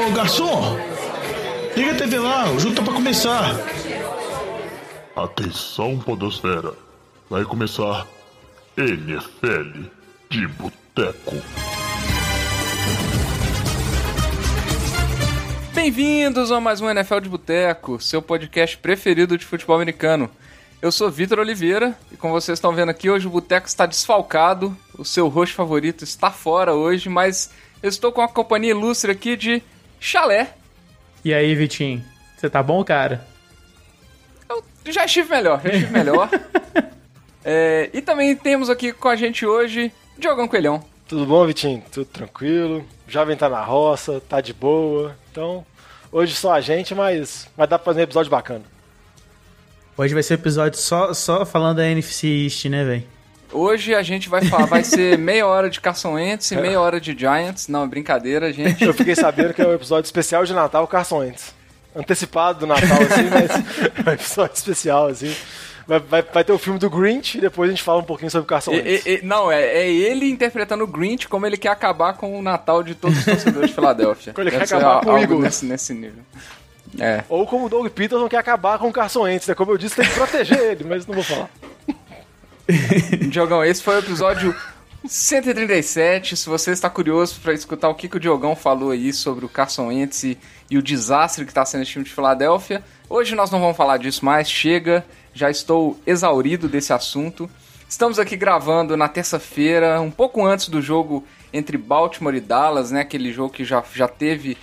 Ô garçom, liga a TV lá, o jogo tá pra começar. Atenção, Podosfera. Vai começar NFL de Boteco. Bem-vindos a mais um NFL de Boteco, seu podcast preferido de futebol americano. Eu sou Vitor Oliveira e como vocês estão vendo aqui, hoje o Boteco está desfalcado, o seu rosto favorito está fora hoje, mas eu estou com a companhia ilustre aqui de Chalé. E aí, Vitinho? Você tá bom, cara? Eu já estive melhor, já estive melhor. é, e também temos aqui com a gente hoje Diogão Coelhão. Tudo bom, Vitinho? Tudo tranquilo. Já vem tá na roça, tá de boa. Então, hoje só a gente, mas vai dar pra fazer um episódio bacana. Hoje vai ser um episódio só, só falando da NFC East, né, velho? Hoje a gente vai falar, vai ser meia hora de Carson Wentz e meia hora de Giants. Não, é brincadeira, gente. Eu fiquei sabendo que é um episódio especial de Natal Carson Wentz. Antecipado do Natal, assim, mas é um episódio especial, assim. Vai, vai, vai, ter o filme do Grinch e depois a gente fala um pouquinho sobre o Carson Wentz. E, e, não, é, é, ele interpretando o Grinch como ele quer acabar com o Natal de todos os torcedores de Filadélfia. Como ele quer acabar com o Eagles. Nesse, nesse nível. É. Ou como o Doug Peterson quer acabar com o Carson Wentz, né? Como eu disse, tem que proteger ele, mas não vou falar. Diogão, esse foi o episódio 137. Se você está curioso para escutar o que, que o Diogão falou aí sobre o Carson Wentz e, e o desastre que está sendo esse time de Filadélfia, hoje nós não vamos falar disso mais. Chega, já estou exaurido desse assunto. Estamos aqui gravando na terça-feira, um pouco antes do jogo entre Baltimore e Dallas, né? Aquele jogo que já, já teve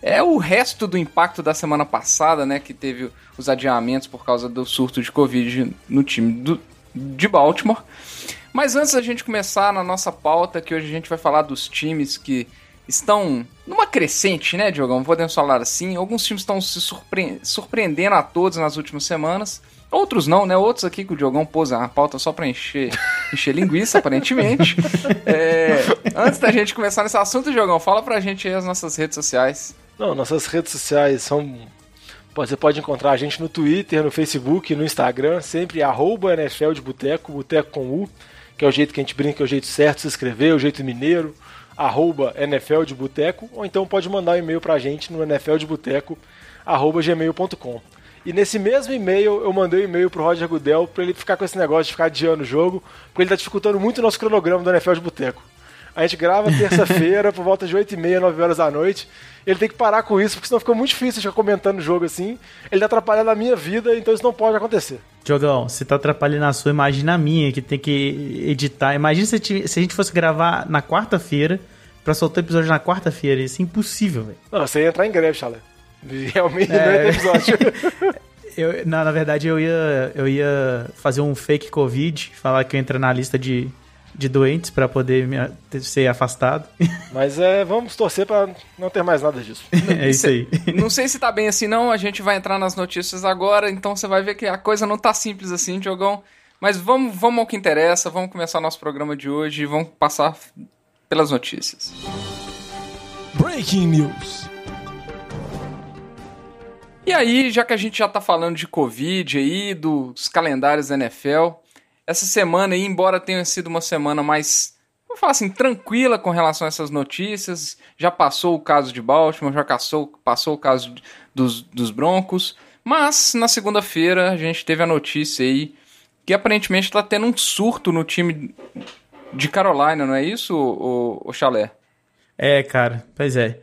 é o resto do impacto da semana passada, né? Que teve os adiamentos por causa do surto de Covid no time do, de Baltimore. Mas antes da gente começar na nossa pauta, que hoje a gente vai falar dos times que estão numa crescente, né, Diogão? Podemos falar assim. Alguns times estão se surpre surpreendendo a todos nas últimas semanas. Outros não, né? Outros aqui que o Diogão pôs a pauta só pra encher, encher linguiça, aparentemente. É, antes da gente começar nesse assunto, Diogão, fala pra gente aí as nossas redes sociais. Não, nossas redes sociais são. Você pode encontrar a gente no Twitter, no Facebook, no Instagram, sempre arroba NFL de Boteco, Boteco com U, que é o jeito que a gente brinca, é o jeito certo de se escrever, o jeito mineiro, arroba NFL de Boteco, ou então pode mandar um e-mail pra gente no nfldeboteco, arroba gmail.com. E nesse mesmo e-mail eu mandei um e-mail pro Roger Goodell para ele ficar com esse negócio de ficar adiando o jogo, porque ele tá dificultando muito o nosso cronograma do NFL de Boteco. A gente grava terça-feira por volta de 8h30, 9 horas da noite. Ele tem que parar com isso, porque senão fica muito difícil ficar comentando o jogo assim. Ele tá atrapalhando a minha vida, então isso não pode acontecer. Diogão, você tá atrapalhando a sua, imagina a minha, que tem que editar. Imagina se, se a gente fosse gravar na quarta-feira, pra soltar o episódio na quarta-feira. Isso é impossível, velho. Não, você ia entrar em greve, Chalé. Realmente é... não ia ter episódio. eu, na, na verdade, eu ia, eu ia fazer um fake Covid, falar que eu entro na lista de de doentes para poder me, ser afastado. Mas é, vamos torcer para não ter mais nada disso. é isso aí. Não sei se tá bem assim não, a gente vai entrar nas notícias agora, então você vai ver que a coisa não tá simples assim, Diogão. Mas vamos, vamos ao que interessa, vamos começar nosso programa de hoje e vamos passar pelas notícias. Breaking News. E aí, já que a gente já tá falando de Covid aí, dos calendários da NFL, essa semana embora tenha sido uma semana mais, vamos falar assim, tranquila com relação a essas notícias, já passou o caso de Baltimore, já passou, passou o caso dos, dos Broncos, mas na segunda-feira a gente teve a notícia aí que aparentemente está tendo um surto no time de Carolina, não é isso, o, o Chalé? É, cara, pois é.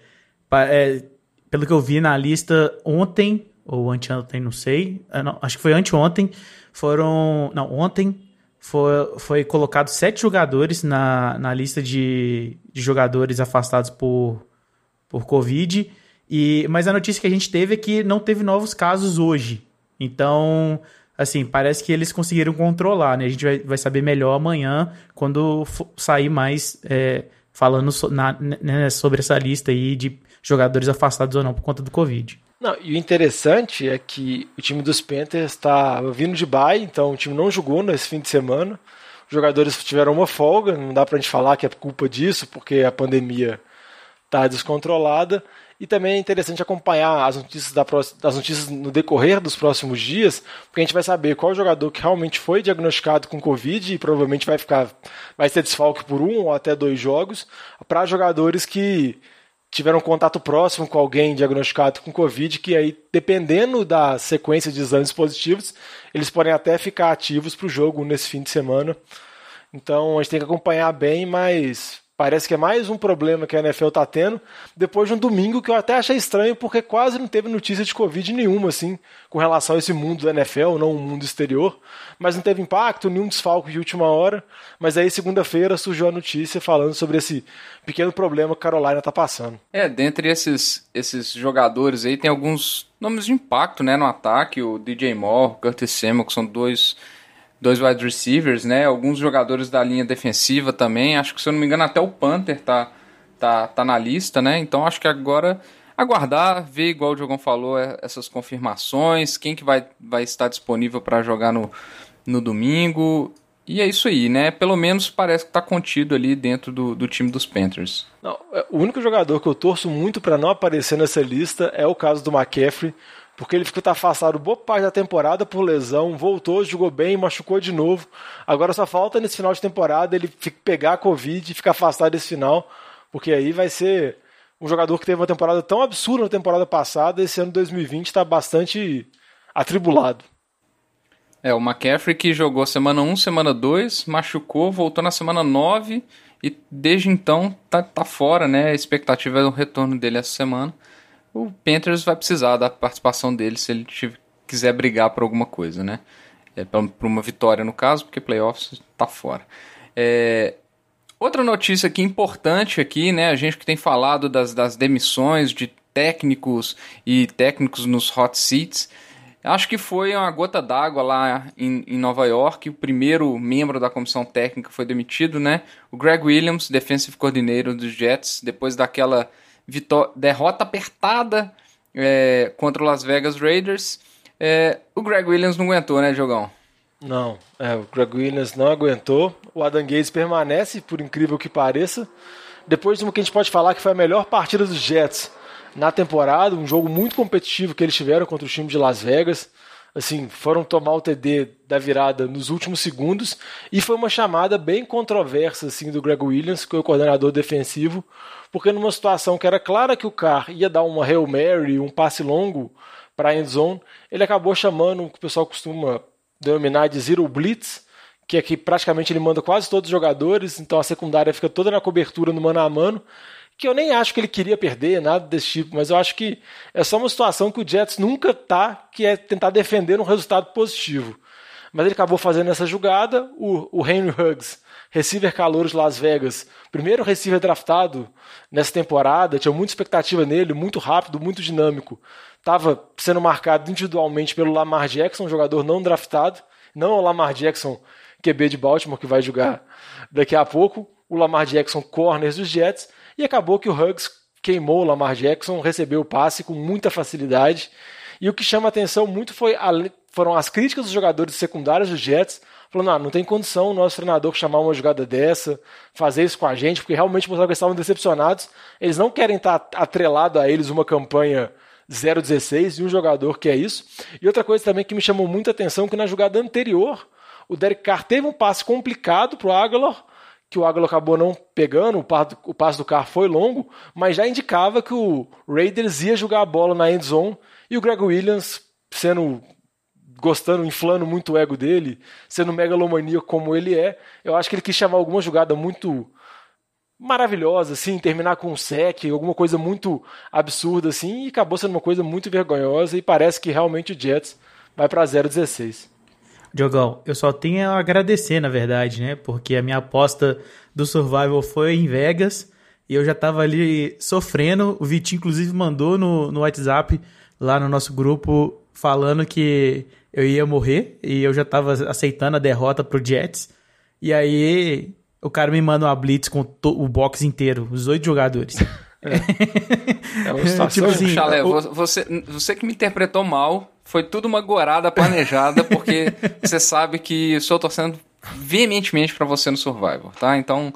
é. Pelo que eu vi na lista ontem, ou anteontem, não sei, é, não, acho que foi anteontem, foram. Não, ontem foi, foi colocado sete jogadores na, na lista de, de jogadores afastados por, por Covid. E, mas a notícia que a gente teve é que não teve novos casos hoje. Então, assim, parece que eles conseguiram controlar, né? A gente vai, vai saber melhor amanhã, quando sair mais é, falando so, na, né, sobre essa lista aí de jogadores afastados ou não por conta do Covid. Não, e o interessante é que o time dos Panthers está vindo de bye, então o time não jogou nesse fim de semana. Os jogadores tiveram uma folga, não dá pra gente falar que é culpa disso, porque a pandemia está descontrolada. E também é interessante acompanhar as notícias, da, das notícias no decorrer dos próximos dias, porque a gente vai saber qual jogador que realmente foi diagnosticado com Covid e provavelmente vai ficar, vai ser desfalque por um ou até dois jogos, para jogadores que tiveram contato próximo com alguém diagnosticado com Covid, que aí, dependendo da sequência de exames positivos, eles podem até ficar ativos para o jogo nesse fim de semana. Então a gente tem que acompanhar bem, mas Parece que é mais um problema que a NFL está tendo, depois de um domingo que eu até achei estranho, porque quase não teve notícia de Covid nenhuma, assim, com relação a esse mundo da NFL, não o mundo exterior. Mas não teve impacto, nenhum desfalque de última hora. Mas aí, segunda-feira, surgiu a notícia falando sobre esse pequeno problema que a Carolina está passando. É, dentre esses, esses jogadores aí, tem alguns nomes de impacto, né, no ataque. O DJ Moore, o Curtis Samuel, que são dois dois wide receivers, né? Alguns jogadores da linha defensiva também. Acho que, se eu não me engano, até o Panther tá, tá, tá na lista, né? Então acho que agora aguardar, ver, igual o Diogão falou, é, essas confirmações, quem que vai, vai estar disponível para jogar no, no domingo. E é isso aí, né? Pelo menos parece que tá contido ali dentro do, do time dos Panthers. Não, é, o único jogador que eu torço muito para não aparecer nessa lista é o caso do McCaffrey, porque ele ficou afastado boa parte da temporada por lesão, voltou, jogou bem, machucou de novo. Agora só falta nesse final de temporada ele pegar a Covid e ficar afastado desse final, porque aí vai ser um jogador que teve uma temporada tão absurda na temporada passada, esse ano 2020 está bastante atribulado. É, o McCaffrey que jogou semana 1, semana 2, machucou, voltou na semana 9 e desde então tá, tá fora, né? A expectativa é o retorno dele essa semana o Panthers vai precisar da participação dele se ele quiser brigar por alguma coisa, né? É, por uma vitória no caso, porque playoffs tá fora. É, outra notícia aqui importante aqui, né? A gente que tem falado das, das demissões de técnicos e técnicos nos hot seats. Acho que foi uma gota d'água lá em, em, Nova York. O primeiro membro da comissão técnica foi demitido, né? O Greg Williams, defensive coordinator dos Jets, depois daquela derrota apertada é, contra o Las Vegas Raiders. É, o Greg Williams não aguentou, né, Jogão? Não, é, o Greg Williams não aguentou. O Adam Gates permanece, por incrível que pareça. Depois de uma que a gente pode falar que foi a melhor partida dos Jets na temporada, um jogo muito competitivo que eles tiveram contra o time de Las Vegas. Assim, foram tomar o TD da virada nos últimos segundos e foi uma chamada bem controversa assim do Greg Williams, que é o coordenador defensivo, porque numa situação que era clara que o Carr ia dar uma Hail Mary, um passe longo para a end zone, ele acabou chamando o que o pessoal costuma denominar de Zero Blitz, que é que praticamente ele manda quase todos os jogadores, então a secundária fica toda na cobertura no mano a mano, que eu nem acho que ele queria perder, nada desse tipo, mas eu acho que é só uma situação que o Jets nunca tá, que é tentar defender um resultado positivo. Mas ele acabou fazendo essa jogada, o, o Henry Huggs receiver calouros Las Vegas, primeiro receiver draftado nessa temporada, tinha muita expectativa nele, muito rápido, muito dinâmico. Estava sendo marcado individualmente pelo Lamar Jackson, jogador não draftado, não o Lamar Jackson, QB de Baltimore, que vai jogar daqui a pouco, o Lamar Jackson, corners dos Jets, e acabou que o Huggs queimou o Lamar Jackson, recebeu o passe com muita facilidade. E o que chama atenção muito foi foram as críticas dos jogadores secundários dos Jets falando, ah, não tem condição o nosso treinador chamar uma jogada dessa, fazer isso com a gente, porque realmente mostraram que eles estavam decepcionados. Eles não querem estar atrelado a eles uma campanha 0-16 e um jogador que é isso. E outra coisa também que me chamou muita atenção, que na jogada anterior, o Derek Carr teve um passe complicado para o Aguilar, que o Aguilar acabou não pegando, o passe do Carr foi longo, mas já indicava que o Raiders ia jogar a bola na end zone e o Greg Williams, sendo gostando, inflando muito o ego dele, sendo megalomaníaco como ele é, eu acho que ele quis chamar alguma jogada muito maravilhosa, assim, terminar com um sec, alguma coisa muito absurda, assim, e acabou sendo uma coisa muito vergonhosa, e parece que realmente o Jets vai para 0-16. Diogão, eu só tenho a agradecer, na verdade, né? Porque a minha aposta do Survival foi em Vegas e eu já tava ali sofrendo. O Vitinho, inclusive, mandou no, no WhatsApp, lá no nosso grupo, falando que eu ia morrer e eu já tava aceitando a derrota pro Jets. E aí o cara me manda uma blitz com o box inteiro, os oito jogadores. É, é uma situação... tipo assim, Chalé, o... você, você que me interpretou mal, foi tudo uma gorada planejada, porque você sabe que eu estou torcendo veementemente para você no Survivor, tá? Então,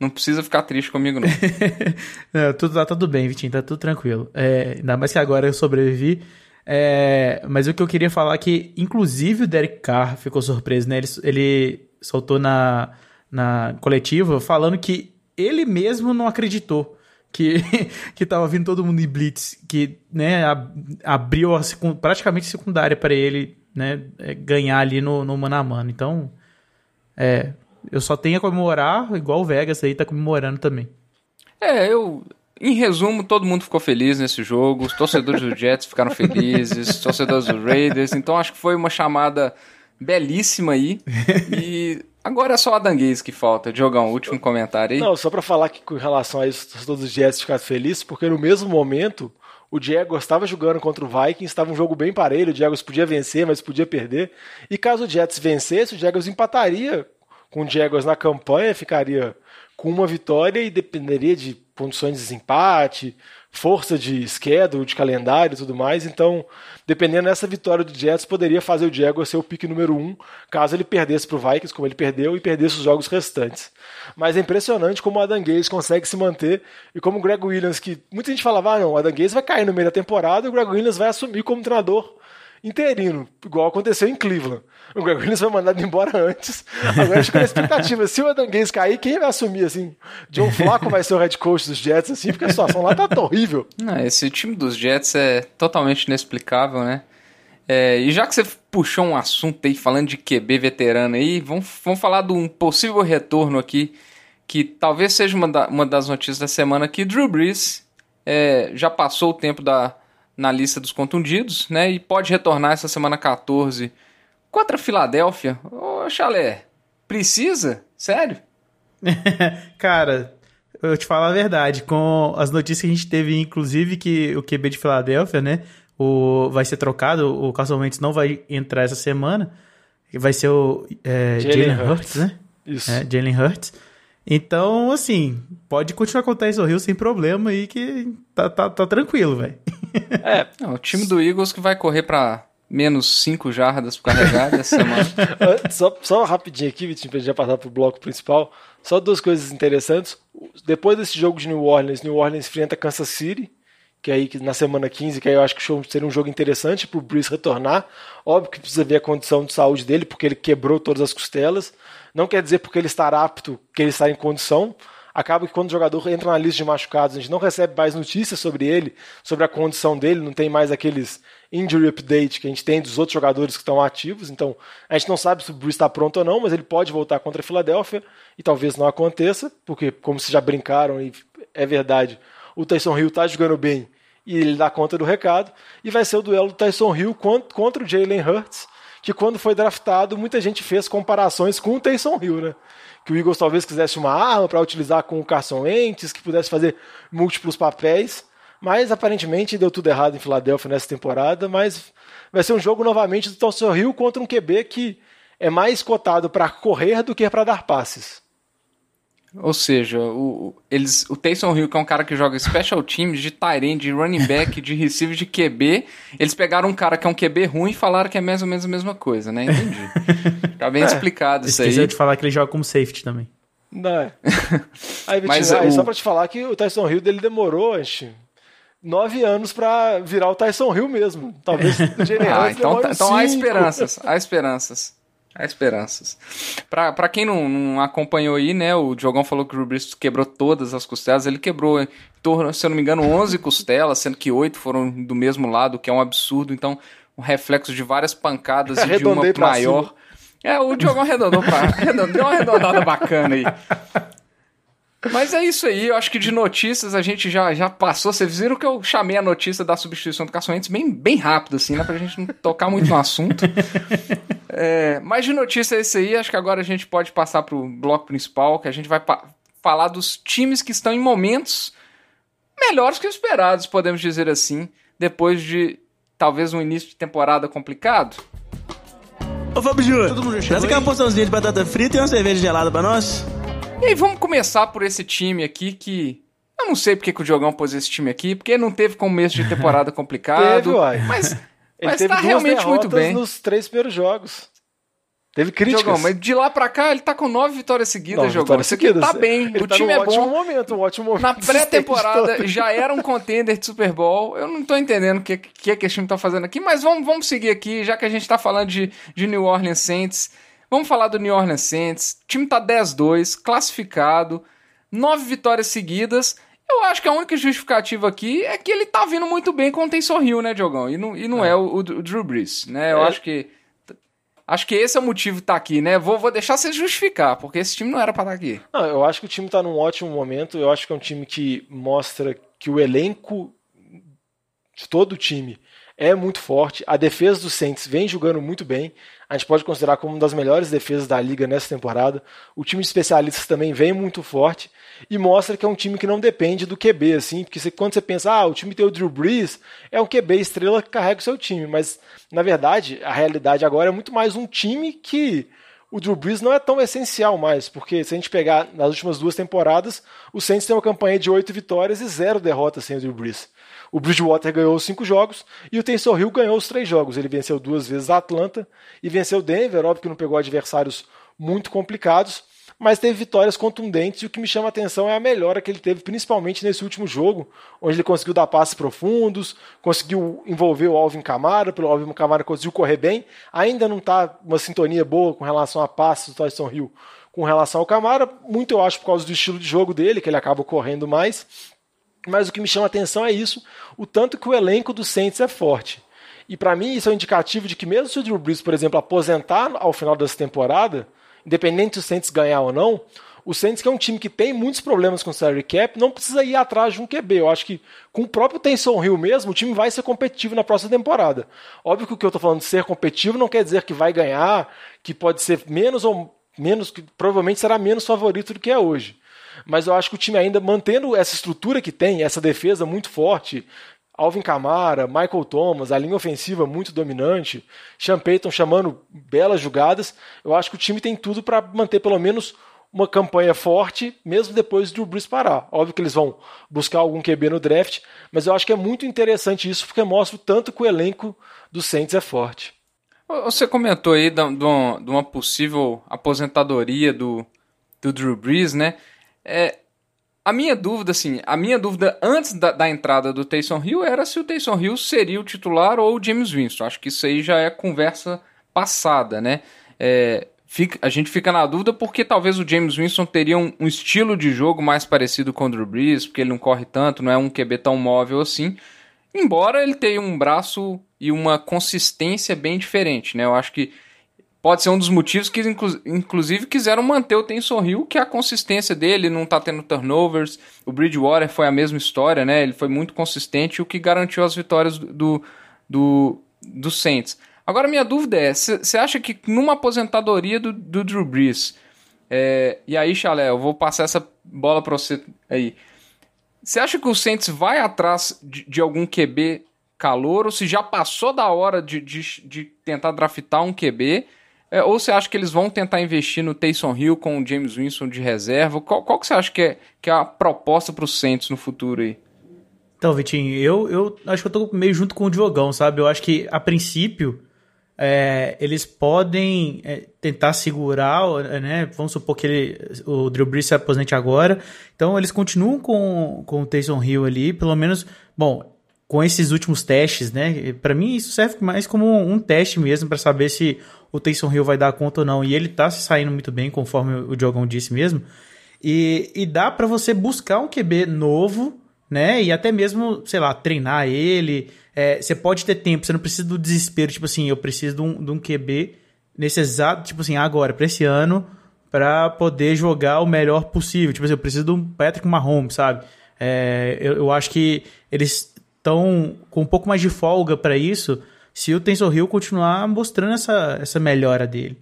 não precisa ficar triste comigo, não. não tudo, tá tudo bem, Vitinho, tá tudo tranquilo. É, ainda mais que agora eu sobrevivi. É, mas o que eu queria falar é que, inclusive, o Derek Carr ficou surpreso, né? Ele, ele soltou na, na coletiva falando que ele mesmo não acreditou que, que tava vindo todo mundo em blitz, que, né, abriu a, praticamente secundária para ele, né, é, ganhar ali no, no mano a mano. Então, é, eu só tenho a comemorar, igual o Vegas aí tá comemorando também. É, eu. Em resumo, todo mundo ficou feliz nesse jogo. Os torcedores do Jets ficaram felizes, os torcedores do Raiders. Então acho que foi uma chamada belíssima aí. E agora é só a Danguês que falta. Diogão, último comentário aí. Não, só para falar que com relação a isso, todos os Jets ficaram felizes, porque no mesmo momento o Jaguars estava jogando contra o Vikings, estava um jogo bem parelho, o Jaguars podia vencer, mas podia perder. E caso o Jets vencesse, o Jaguars empataria com o Jaguars na campanha, ficaria com uma vitória e dependeria de condições de desempate, força de schedule, de calendário e tudo mais. Então, dependendo dessa vitória do Jets, poderia fazer o Jaguars ser o pique número um, caso ele perdesse para o Vikings, como ele perdeu, e perdesse os jogos restantes. Mas é impressionante como o Adam Gaze consegue se manter e como o Greg Williams, que muita gente falava, ah, não, o Adam Gaze vai cair no meio da temporada e o Greg Williams vai assumir como treinador interino, igual aconteceu em Cleveland. O Greg Williams foi mandado embora antes. Agora acho que a expectativa, se o Adam Gaze cair, quem vai assumir assim? John Flacco vai ser o head coach dos Jets assim, porque a situação lá tá horrível. Não, esse time dos Jets é totalmente inexplicável, né? É, e já que você puxou um assunto aí falando de QB veterano aí, vamos, vamos falar de um possível retorno aqui, que talvez seja uma, da, uma das notícias da semana que Drew Brees é, já passou o tempo da, na lista dos contundidos, né? E pode retornar essa semana 14 contra a Filadélfia. Ô, Chalé, precisa? Sério? Cara, eu te falo a verdade, com as notícias que a gente teve, inclusive, que o QB de Filadélfia, né? O, vai ser trocado, o Carson Wentz não vai entrar essa semana. Vai ser o é, Jalen Hurts, Hurts, né? Isso. É, Jalen Hurts. Então, assim, pode continuar com o Tyson Hill sem problema aí que tá, tá, tá tranquilo, velho. É, o time do Eagles que vai correr para menos 5 jardas por carregada essa semana. só, só rapidinho aqui, Vitinho, pra gente já passar pro bloco principal. Só duas coisas interessantes. Depois desse jogo de New Orleans, New Orleans enfrenta Kansas City, que aí na semana 15, que aí eu acho que seria um jogo interessante pro Bruce retornar. Óbvio que precisa ver a condição de saúde dele, porque ele quebrou todas as costelas. Não quer dizer porque ele estar apto que ele está em condição. Acaba que quando o jogador entra na lista de machucados, a gente não recebe mais notícias sobre ele, sobre a condição dele, não tem mais aqueles injury update que a gente tem dos outros jogadores que estão ativos. Então, a gente não sabe se o Bruce está pronto ou não, mas ele pode voltar contra a Filadélfia e talvez não aconteça, porque, como vocês já brincaram, e é verdade, o Tyson Hill está jogando bem e ele dá conta do recado. E vai ser o duelo do Tyson Hill contra o Jalen Hurts que quando foi draftado, muita gente fez comparações com o Taysom Hill, né? Que o Eagles talvez quisesse uma arma para utilizar com o Carson Wentz, que pudesse fazer múltiplos papéis, mas aparentemente deu tudo errado em Filadélfia nessa temporada, mas vai ser um jogo novamente do Taysom Hill contra um QB que é mais cotado para correr do que para dar passes. Ou seja, o, eles, o Taysom Hill, que é um cara que joga special teams de Tyrene, de running back, de receiver, de QB, eles pegaram um cara que é um QB ruim e falaram que é mais ou menos a mesma coisa, né? Entendi. tá bem é, explicado isso aí. Esqueci de falar que ele joga como safety também. Não é. Aí, Mas, aí, o... só pra te falar que o Tyson Hill dele demorou, acho, nove anos pra virar o Tyson Hill mesmo. Talvez o ah, então, tá, então há esperanças, há esperanças. Há esperanças. Pra, pra quem não, não acompanhou aí, né, o Diogão falou que o Rubris quebrou todas as costelas. Ele quebrou, se eu não me engano, 11 costelas, sendo que oito foram do mesmo lado, que é um absurdo. Então, um reflexo de várias pancadas e de uma maior. Cima. É, o Diogão arredondou pra. Arredondou uma arredondada bacana aí. Mas é isso aí, eu acho que de notícias a gente já, já passou. Vocês viram que eu chamei a notícia da substituição do Carson Wentz bem, bem rápido, assim, né? Pra gente não tocar muito no assunto. É, mas de notícia é isso aí, acho que agora a gente pode passar pro bloco principal, que a gente vai falar dos times que estão em momentos melhores que esperados, podemos dizer assim, depois de talvez um início de temporada complicado. Ô Fábio Júnior, traz aqui uma porçãozinha de batata frita e uma cerveja gelada pra nós. E aí, vamos começar por esse time aqui que. Eu não sei porque que o Diogão pôs esse time aqui, porque não teve começo de temporada complicado. teve, uai. Mas, Ele mas teve tá realmente muito bem. nos três primeiros jogos. Teve críticas. Jogão, mas de lá pra cá ele tá com nove vitórias seguidas, nove Jogão. Vitórias seguidas. Tá bem, ele o tá time é ótimo bom. Momento, um ótimo momento. Na pré-temporada já era um contender de Super Bowl. Eu não tô entendendo o que, que, que esse time tá fazendo aqui, mas vamos, vamos seguir aqui, já que a gente tá falando de, de New Orleans Saints. Vamos falar do New Orleans Saints. O time tá 10-2, classificado, nove vitórias seguidas. Eu acho que a única justificativa aqui é que ele tá vindo muito bem com o Taysom Hill, né, Diogão? E não, e não é, é o, o, Drew Brees, né? Eu é. acho que Acho que esse é o motivo de tá aqui, né? Vou, vou deixar você justificar, porque esse time não era para estar tá aqui. Não, eu acho que o time está num ótimo momento. Eu acho que é um time que mostra que o elenco de todo o time é muito forte. A defesa do Saints vem jogando muito bem. A gente pode considerar como uma das melhores defesas da liga nessa temporada. O time de especialistas também vem muito forte e mostra que é um time que não depende do QB, assim, porque você, quando você pensa, ah, o time tem o Drew Brees, é um QB estrela que carrega o seu time, mas na verdade a realidade agora é muito mais um time que o Drew Brees não é tão essencial mais, porque se a gente pegar nas últimas duas temporadas, o Saints tem uma campanha de oito vitórias e zero derrotas sem o Drew Brees. O Bridgewater ganhou os cinco jogos e o Taysom Hill ganhou os três jogos. Ele venceu duas vezes a Atlanta e venceu Denver, óbvio que não pegou adversários muito complicados, mas teve vitórias contundentes e o que me chama a atenção é a melhora que ele teve, principalmente nesse último jogo, onde ele conseguiu dar passes profundos, conseguiu envolver o Alvin Kamara, pelo Alvin Kamara conseguiu correr bem, ainda não está uma sintonia boa com relação a passes do Tyson Hill com relação ao Camara, muito eu acho por causa do estilo de jogo dele, que ele acaba correndo mais, mas o que me chama a atenção é isso, o tanto que o elenco do Saints é forte. E para mim isso é um indicativo de que mesmo se o Drew Brees, por exemplo, aposentar ao final dessa temporada, independente se o Saints ganhar ou não, o Saints que é um time que tem muitos problemas com o salary cap, não precisa ir atrás de um QB. Eu acho que com o próprio Taysom Hill mesmo, o time vai ser competitivo na próxima temporada. Óbvio que o que eu estou falando de ser competitivo não quer dizer que vai ganhar, que pode ser menos ou menos, que provavelmente será menos favorito do que é hoje mas eu acho que o time ainda mantendo essa estrutura que tem, essa defesa muito forte, Alvin Kamara, Michael Thomas, a linha ofensiva muito dominante, Sean Payton chamando belas jogadas, eu acho que o time tem tudo para manter pelo menos uma campanha forte, mesmo depois do Bruce parar. Óbvio que eles vão buscar algum QB no draft, mas eu acho que é muito interessante isso, porque mostra o tanto que o elenco do Saints é forte. Você comentou aí de uma possível aposentadoria do, do Drew Brees, né? É, a minha dúvida, assim, a minha dúvida antes da, da, entrada do Taysom Hill era se o Taysom Hill seria o titular ou o James Winston. Acho que isso aí já é conversa passada, né? É, fica, a gente fica na dúvida porque talvez o James Winston teria um, um, estilo de jogo mais parecido com o Drew Brees, porque ele não corre tanto, não é um QB tão móvel assim. Embora ele tenha um braço e uma consistência bem diferente, né? Eu acho que pode ser um dos motivos que, inclu inclusive, quiseram manter o Tenson Hill, que é a consistência dele, não tá tendo turnovers. O Bridgewater foi a mesma história, né? Ele foi muito consistente, o que garantiu as vitórias do, do, do Saints. Agora, minha dúvida é: você acha que numa aposentadoria do, do Drew Brees, é, e aí, Chalé, eu vou passar essa bola para você aí. Você acha que o Saints vai atrás de, de algum QB calor ou se já passou da hora de, de, de tentar draftar um QB? É, ou você acha que eles vão tentar investir no Taysom Hill com o James Winston de reserva? Qual, qual que você acha que é, que é a proposta para o Saints no futuro aí? Então, Vitinho, eu, eu acho que eu tô meio junto com o Diogão, sabe? Eu acho que, a princípio, é, eles podem é, tentar segurar, né? Vamos supor que ele, o Drew Brees se aposente agora. Então, eles continuam com, com o Taysom Hill ali, pelo menos... Bom, com esses últimos testes, né? Para mim isso serve mais como um teste mesmo para saber se o Taysom Hill vai dar conta ou não. E ele tá se saindo muito bem, conforme o Diogão disse mesmo. E, e dá para você buscar um QB novo, né? E até mesmo, sei lá, treinar ele. É, você pode ter tempo, você não precisa do desespero, tipo assim, eu preciso de um, de um QB nesse exato, tipo assim, agora, para esse ano, para poder jogar o melhor possível. Tipo assim, eu preciso de um Patrick Mahomes, sabe? É, eu, eu acho que eles estão com um pouco mais de folga para isso se o Tensor Hill continuar mostrando essa, essa melhora dele.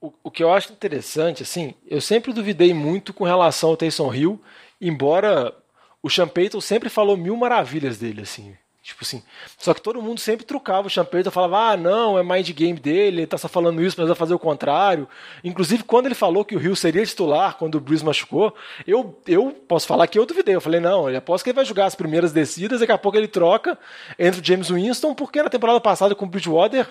O, o que eu acho interessante, assim, eu sempre duvidei muito com relação ao Taysom Hill, embora o Sean Payton sempre falou mil maravilhas dele, assim. Tipo assim. Só que todo mundo sempre trucava o Champeito, falava, ah, não, é mind game dele, ele tá só falando isso, mas vai fazer o contrário. Inclusive, quando ele falou que o Rio seria titular quando o Breeze machucou, eu, eu posso falar que eu duvidei. Eu falei, não, eu aposto que ele vai jogar as primeiras descidas, daqui a pouco ele troca entre o James Winston, porque na temporada passada com o Bridgewater,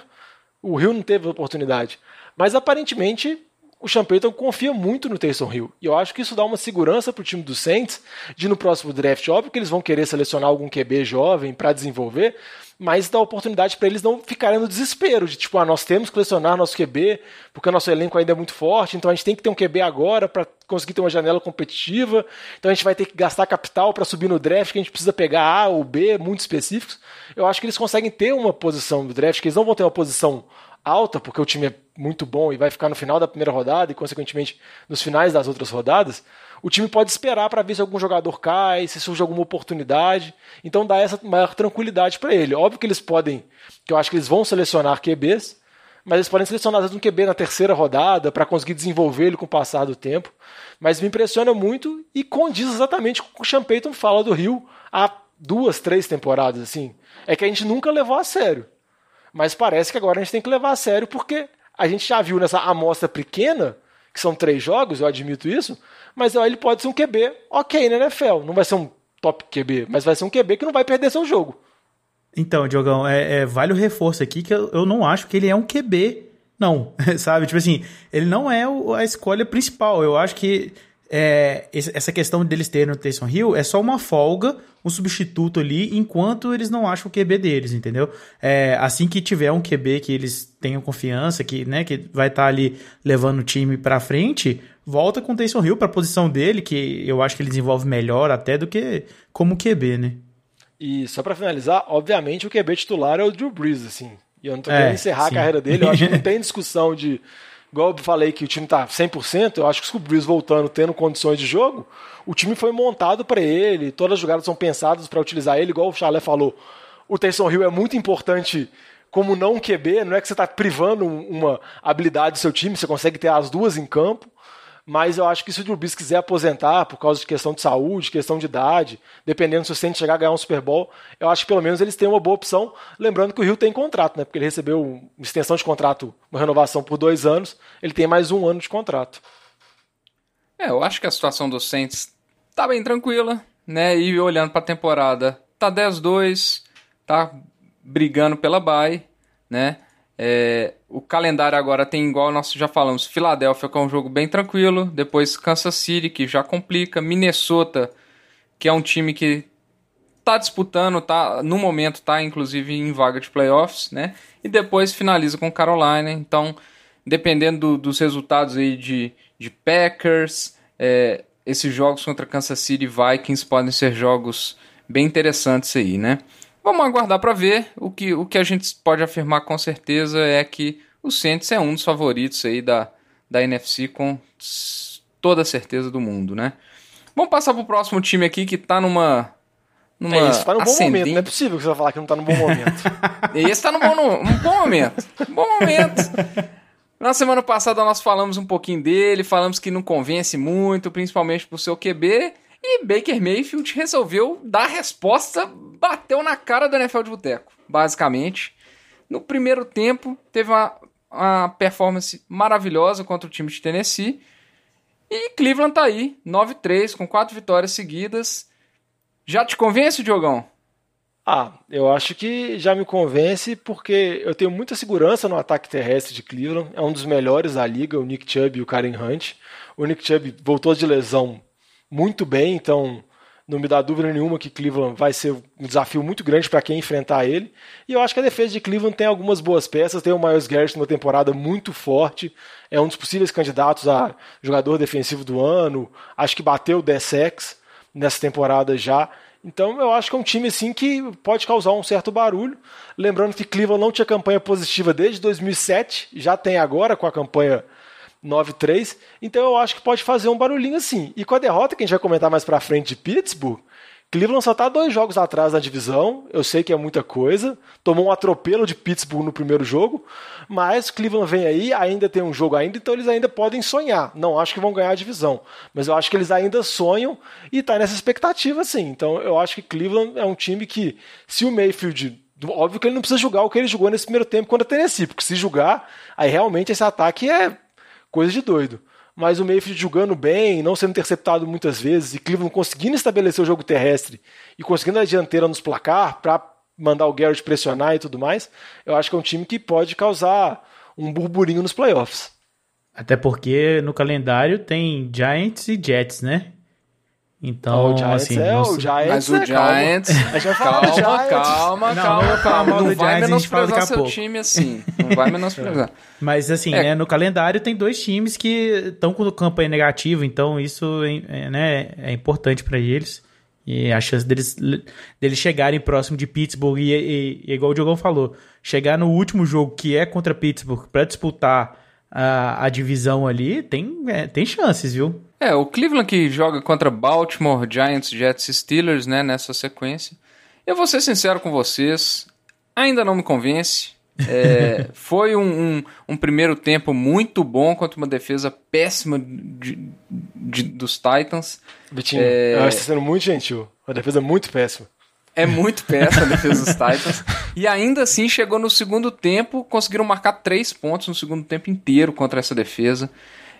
o Rio não teve oportunidade. Mas aparentemente o Sean Payton confia muito no Taysom Hill. E eu acho que isso dá uma segurança para o time do Saints de no próximo draft, óbvio que eles vão querer selecionar algum QB jovem para desenvolver, mas dá oportunidade para eles não ficarem no desespero de tipo, ah, nós temos que selecionar nosso QB, porque o nosso elenco ainda é muito forte, então a gente tem que ter um QB agora para conseguir ter uma janela competitiva, então a gente vai ter que gastar capital para subir no draft, que a gente precisa pegar A ou B muito específicos. Eu acho que eles conseguem ter uma posição no draft, que eles não vão ter uma posição alta, porque o time é muito bom e vai ficar no final da primeira rodada e, consequentemente, nos finais das outras rodadas, o time pode esperar para ver se algum jogador cai, se surge alguma oportunidade. Então dá essa maior tranquilidade para ele. Óbvio que eles podem, que eu acho que eles vão selecionar QBs, mas eles podem selecionar um QB na terceira rodada para conseguir desenvolver ele com o passar do tempo. Mas me impressiona muito e condiz exatamente com o que o Sean Payton fala do Rio há duas, três temporadas. assim. É que a gente nunca levou a sério. Mas parece que agora a gente tem que levar a sério porque a gente já viu nessa amostra pequena, que são três jogos, eu admito isso, mas ele pode ser um QB ok na NFL. Não vai ser um top QB, mas vai ser um QB que não vai perder seu jogo. Então, Diogão, é, é, vale o reforço aqui que eu, eu não acho que ele é um QB, não, sabe? Tipo assim, ele não é a escolha principal. Eu acho que é, essa questão deles terem o Taysom Hill é só uma folga, um substituto ali, enquanto eles não acham o QB deles, entendeu? É, assim que tiver um QB que eles tenham confiança, que, né, que vai estar tá ali levando o time pra frente, volta com o Taysom Hill pra posição dele, que eu acho que ele desenvolve melhor até do que como QB, né? E só para finalizar, obviamente o QB titular é o Drew Brees, assim. E eu não tô é, querendo encerrar sim. a carreira dele, eu acho que não tem discussão de igual eu falei que o time tá 100%, eu acho que o Breeze voltando, tendo condições de jogo, o time foi montado para ele, todas as jogadas são pensadas para utilizar ele, igual o Chalé falou. O Taysom Hill é muito importante como não QB, não é que você está privando uma habilidade do seu time, você consegue ter as duas em campo, mas eu acho que se o Drew Brees quiser aposentar por causa de questão de saúde, questão de idade, dependendo se o Saints chegar a ganhar um Super Bowl, eu acho que pelo menos eles têm uma boa opção. Lembrando que o Rio tem contrato, né? Porque ele recebeu uma extensão de contrato, uma renovação por dois anos, ele tem mais um ano de contrato. É, eu acho que a situação do Saints tá bem tranquila, né? E olhando para a temporada, tá 10-2, tá brigando pela bye, né? É, o calendário agora tem igual nós já falamos, Filadélfia que é um jogo bem tranquilo, depois Kansas City que já complica, Minnesota que é um time que tá disputando, tá no momento tá inclusive em vaga de playoffs, né? E depois finaliza com Carolina. Então, dependendo do, dos resultados aí de, de Packers, é, esses jogos contra Kansas City e Vikings podem ser jogos bem interessantes aí, né? Vamos aguardar para ver. O que, o que a gente pode afirmar com certeza é que o Saints é um dos favoritos aí da, da NFC com toda a certeza do mundo, né? Vamos passar pro próximo time aqui que tá numa. numa é isso, tá num bom momento. Não é possível que você vai falar que não tá num bom momento. Esse tá num bom, num bom momento. bom momento. Na semana passada nós falamos um pouquinho dele, falamos que não convence muito, principalmente pro seu QB. E Baker Mayfield resolveu dar a resposta, bateu na cara do NFL de Boteco, basicamente. No primeiro tempo, teve uma, uma performance maravilhosa contra o time de Tennessee. E Cleveland tá aí, 9-3, com quatro vitórias seguidas. Já te convence, Diogão? Ah, eu acho que já me convence porque eu tenho muita segurança no ataque terrestre de Cleveland. É um dos melhores da liga, o Nick Chubb e o Karen Hunt. O Nick Chubb voltou de lesão muito bem, então não me dá dúvida nenhuma que Cleveland vai ser um desafio muito grande para quem enfrentar ele. E eu acho que a defesa de Cleveland tem algumas boas peças, tem o Miles Garrett numa temporada muito forte, é um dos possíveis candidatos a jogador defensivo do ano, acho que bateu o 10 nessa temporada já. Então eu acho que é um time assim que pode causar um certo barulho. Lembrando que Cleveland não tinha campanha positiva desde 2007, já tem agora com a campanha 9-3. Então eu acho que pode fazer um barulhinho assim. E com a derrota que a gente vai comentar mais pra frente de Pittsburgh, Cleveland só tá dois jogos atrás na divisão. Eu sei que é muita coisa. Tomou um atropelo de Pittsburgh no primeiro jogo. Mas Cleveland vem aí, ainda tem um jogo ainda, então eles ainda podem sonhar. Não acho que vão ganhar a divisão. Mas eu acho que eles ainda sonham e tá nessa expectativa, sim. Então eu acho que Cleveland é um time que, se o Mayfield Óbvio que ele não precisa julgar o que ele jogou nesse primeiro tempo contra a Tennessee, porque se julgar, aí realmente esse ataque é coisa de doido. Mas o Mayfield jogando bem, não sendo interceptado muitas vezes, e Cleveland conseguindo estabelecer o jogo terrestre e conseguindo a dianteira nos placar para mandar o Garrett pressionar e tudo mais, eu acho que é um time que pode causar um burburinho nos playoffs. Até porque no calendário tem Giants e Jets, né? Então, o Giants assim, é, não- o Giants Mas o é, calma. Giants. A gente vai falar Calma, do Giants. calma, calma, não calma. mal Não vai Giants, menosprezar seu pouco. time assim. Não vai menosprezar. Mas assim, É. né, no calendário tem dois times que estão com campanha negativa, então isso é, né, é importante para eles. E a chance deles, deles chegarem próximo de Pittsburgh, e, e- e igual o Diogão falou, chegar no último jogo que é contra Pittsburgh para disputar a, a divisão ali, tem, é, tem chances, viu? É, o Cleveland que joga contra Baltimore, Giants, Jets e Steelers, né, nessa sequência. Eu vou ser sincero com vocês, ainda não me convence. É, foi um, um- um primeiro tempo muito bom contra uma defesa péssima de- de- dos Titans. Vitinho, É. eu acho que você tá sendo muito gentil. Uma defesa muito péssima. É muito péssima a defesa dos Titans. E ainda assim chegou no segundo tempo, conseguiram marcar três pontos no segundo tempo inteiro contra essa defesa.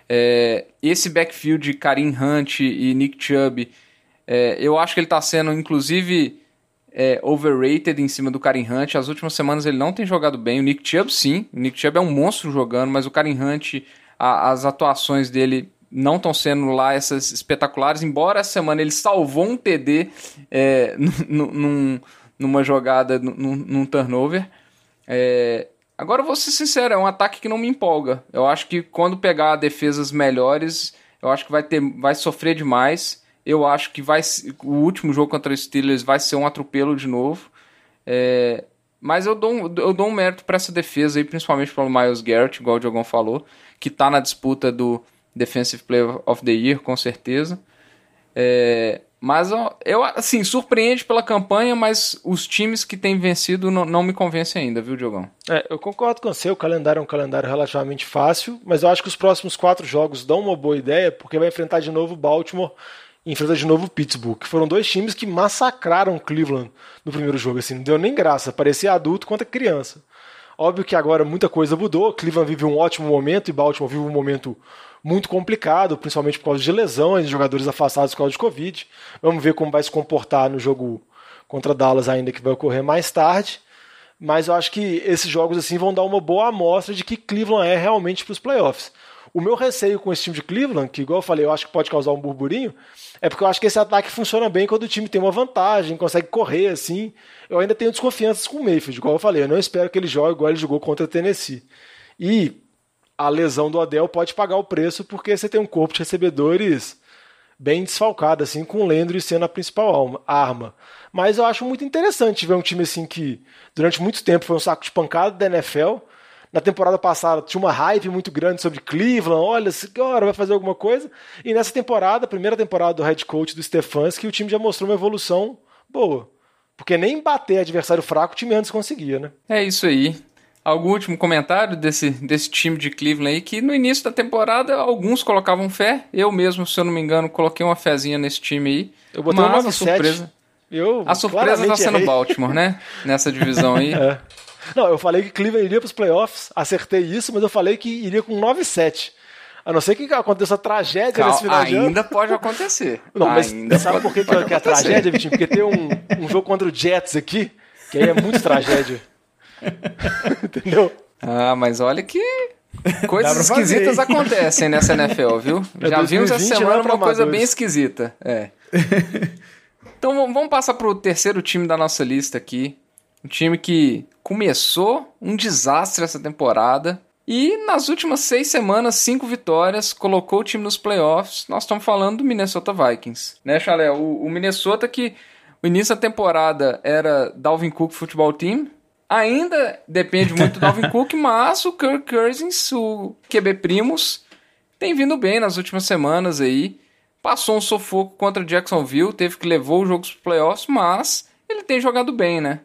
É, esse backfield de Karim Hunt e Nick Chubb, é, eu acho que ele está sendo, inclusive, é, overrated em cima do Karim Hunt. As últimas semanas ele não tem jogado bem. O Nick Chubb, sim. O Nick Chubb é um monstro jogando, mas o Karim Hunt, a- as atuações dele não estão sendo lá essas espetaculares. Embora essa semana ele salvou um TD é, num- num- numa jogada, num, num turnover. É, agora vou ser sincero, é um ataque que não me empolga. Eu acho que quando pegar defesas melhores, eu acho que vai ter, vai sofrer demais. Eu acho que vai o último jogo contra os Steelers vai ser um atropelo de novo. É, mas eu dou, um, eu dou um mérito para essa defesa aí, principalmente pelo Miles Garrett, igual o Diogão falou, que tá na disputa do Defensive Player of the Year, com certeza. É, mas eu, assim, surpreende pela campanha, mas os times que têm vencido não, não me convencem ainda, viu, Diogão? É, eu concordo com você, o calendário é um calendário relativamente fácil, mas eu acho que os próximos quatro jogos dão uma boa ideia, porque vai enfrentar de novo Baltimore e enfrenta de novo Pittsburgh, que foram dois times que massacraram Cleveland no primeiro jogo, assim, não deu nem graça, parecia adulto contra criança. Óbvio que agora muita coisa mudou, Cleveland vive um ótimo momento e Baltimore vive um momento muito complicado, principalmente por causa de lesões, jogadores afastados por causa de Covid. Vamos ver como vai se comportar no jogo contra Dallas ainda, que vai ocorrer mais tarde. Mas eu acho que esses jogos assim vão dar uma boa amostra de que Cleveland é realmente para os playoffs. O meu receio com esse time de Cleveland, que igual eu falei, eu acho que pode causar um burburinho, é porque eu acho que esse ataque funciona bem quando o time tem uma vantagem, consegue correr assim. Eu ainda tenho desconfianças com o Mayfield, igual eu falei, eu não espero que ele jogue igual ele jogou contra o Tennessee. E a lesão do Odell pode pagar o preço porque você tem um corpo de recebedores bem desfalcado, assim, com o Landry sendo a principal arma. Mas eu acho muito interessante ver um time assim que durante muito tempo foi um saco de pancada da NFL. Na temporada passada tinha uma hype muito grande sobre Cleveland, olha, agora vai fazer alguma coisa. E nessa temporada, primeira temporada do head coach do Stefanski, o time já mostrou uma evolução boa. Porque nem bater adversário fraco o time antes conseguia, né? É isso aí. Algum último comentário desse, desse time de Cleveland aí, que no início da temporada alguns colocavam fé. Eu mesmo, se eu não me engano, coloquei uma fezinha nesse time aí. Eu botei um mas a 9-7. surpresa, Eu a surpresa tá claramente sendo errei. Baltimore, né? Nessa divisão aí. É. Não, eu falei que Cleveland iria para os playoffs, acertei isso, mas eu falei que iria com 9-7. A não ser que aconteça tragédia Cal- nesse final de ano. ainda pode acontecer. Não, mas ainda sabe pode- por que, que é, é acontecer. tragédia, Vitinho? Porque tem um, um jogo contra o Jets aqui, que aí é muito tragédia. Entendeu? Ah, mas olha que coisas fazer, esquisitas acontecem nessa NFL, viu? É Já vimos essa 2020 não semana uma coisa amadores. bem esquisita. É. Então vamos- passar pro terceiro time da nossa lista aqui. Um time que começou um desastre essa temporada. E nas últimas seis semanas, cinco vitórias, colocou o time nos playoffs. Nós estamos falando do Minnesota Vikings. Né, Chalé? O, o Minnesota que o início da temporada era Dalvin Cook Football Team. Ainda depende muito do Dalvin Cook, mas o Kirk Cousins, o QB Primos, tem vindo bem nas últimas semanas aí. Passou um sufoco contra Jacksonville, teve que levar o jogo para os playoffs, mas ele tem jogado bem, né?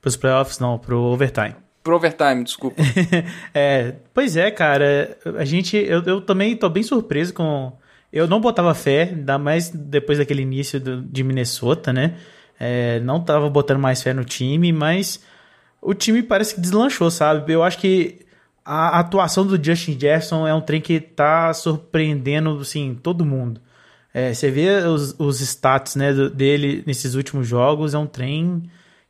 Pros playoffs, não, pro overtime. Pro overtime, desculpa. É, pois é, cara. A gente. Eu, eu também tô bem surpreso com. Eu não botava fé, ainda mais depois daquele início do- de Minnesota, né? É, não tava botando mais fé no time, mas o time parece que deslanchou, sabe? Eu acho que a atuação do Justin Jefferson é um trem que tá surpreendendo, assim, todo mundo. É, você vê os, os stats né, do- dele nesses últimos jogos, é um trem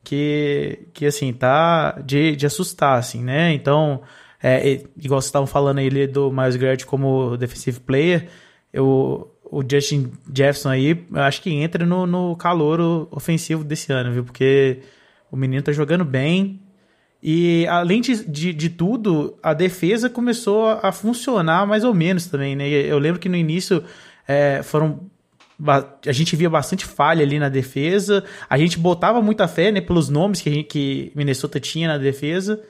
que, que assim, tá de, de assustar, assim, né? Então, é, igual vocês estavam falando aí do Miles Garrett como defensive player, eu, o Justin Jefferson aí, eu acho que entra no, no calor ofensivo desse ano, viu? Porque o menino tá jogando bem. E além de, de, de, tudo, a defesa começou a funcionar mais ou menos também, né? Eu lembro que no início é, foram. A gente via bastante falha ali na defesa. A gente botava muita fé, né? Pelos nomes que, gente, que Minnesota tinha na defesa.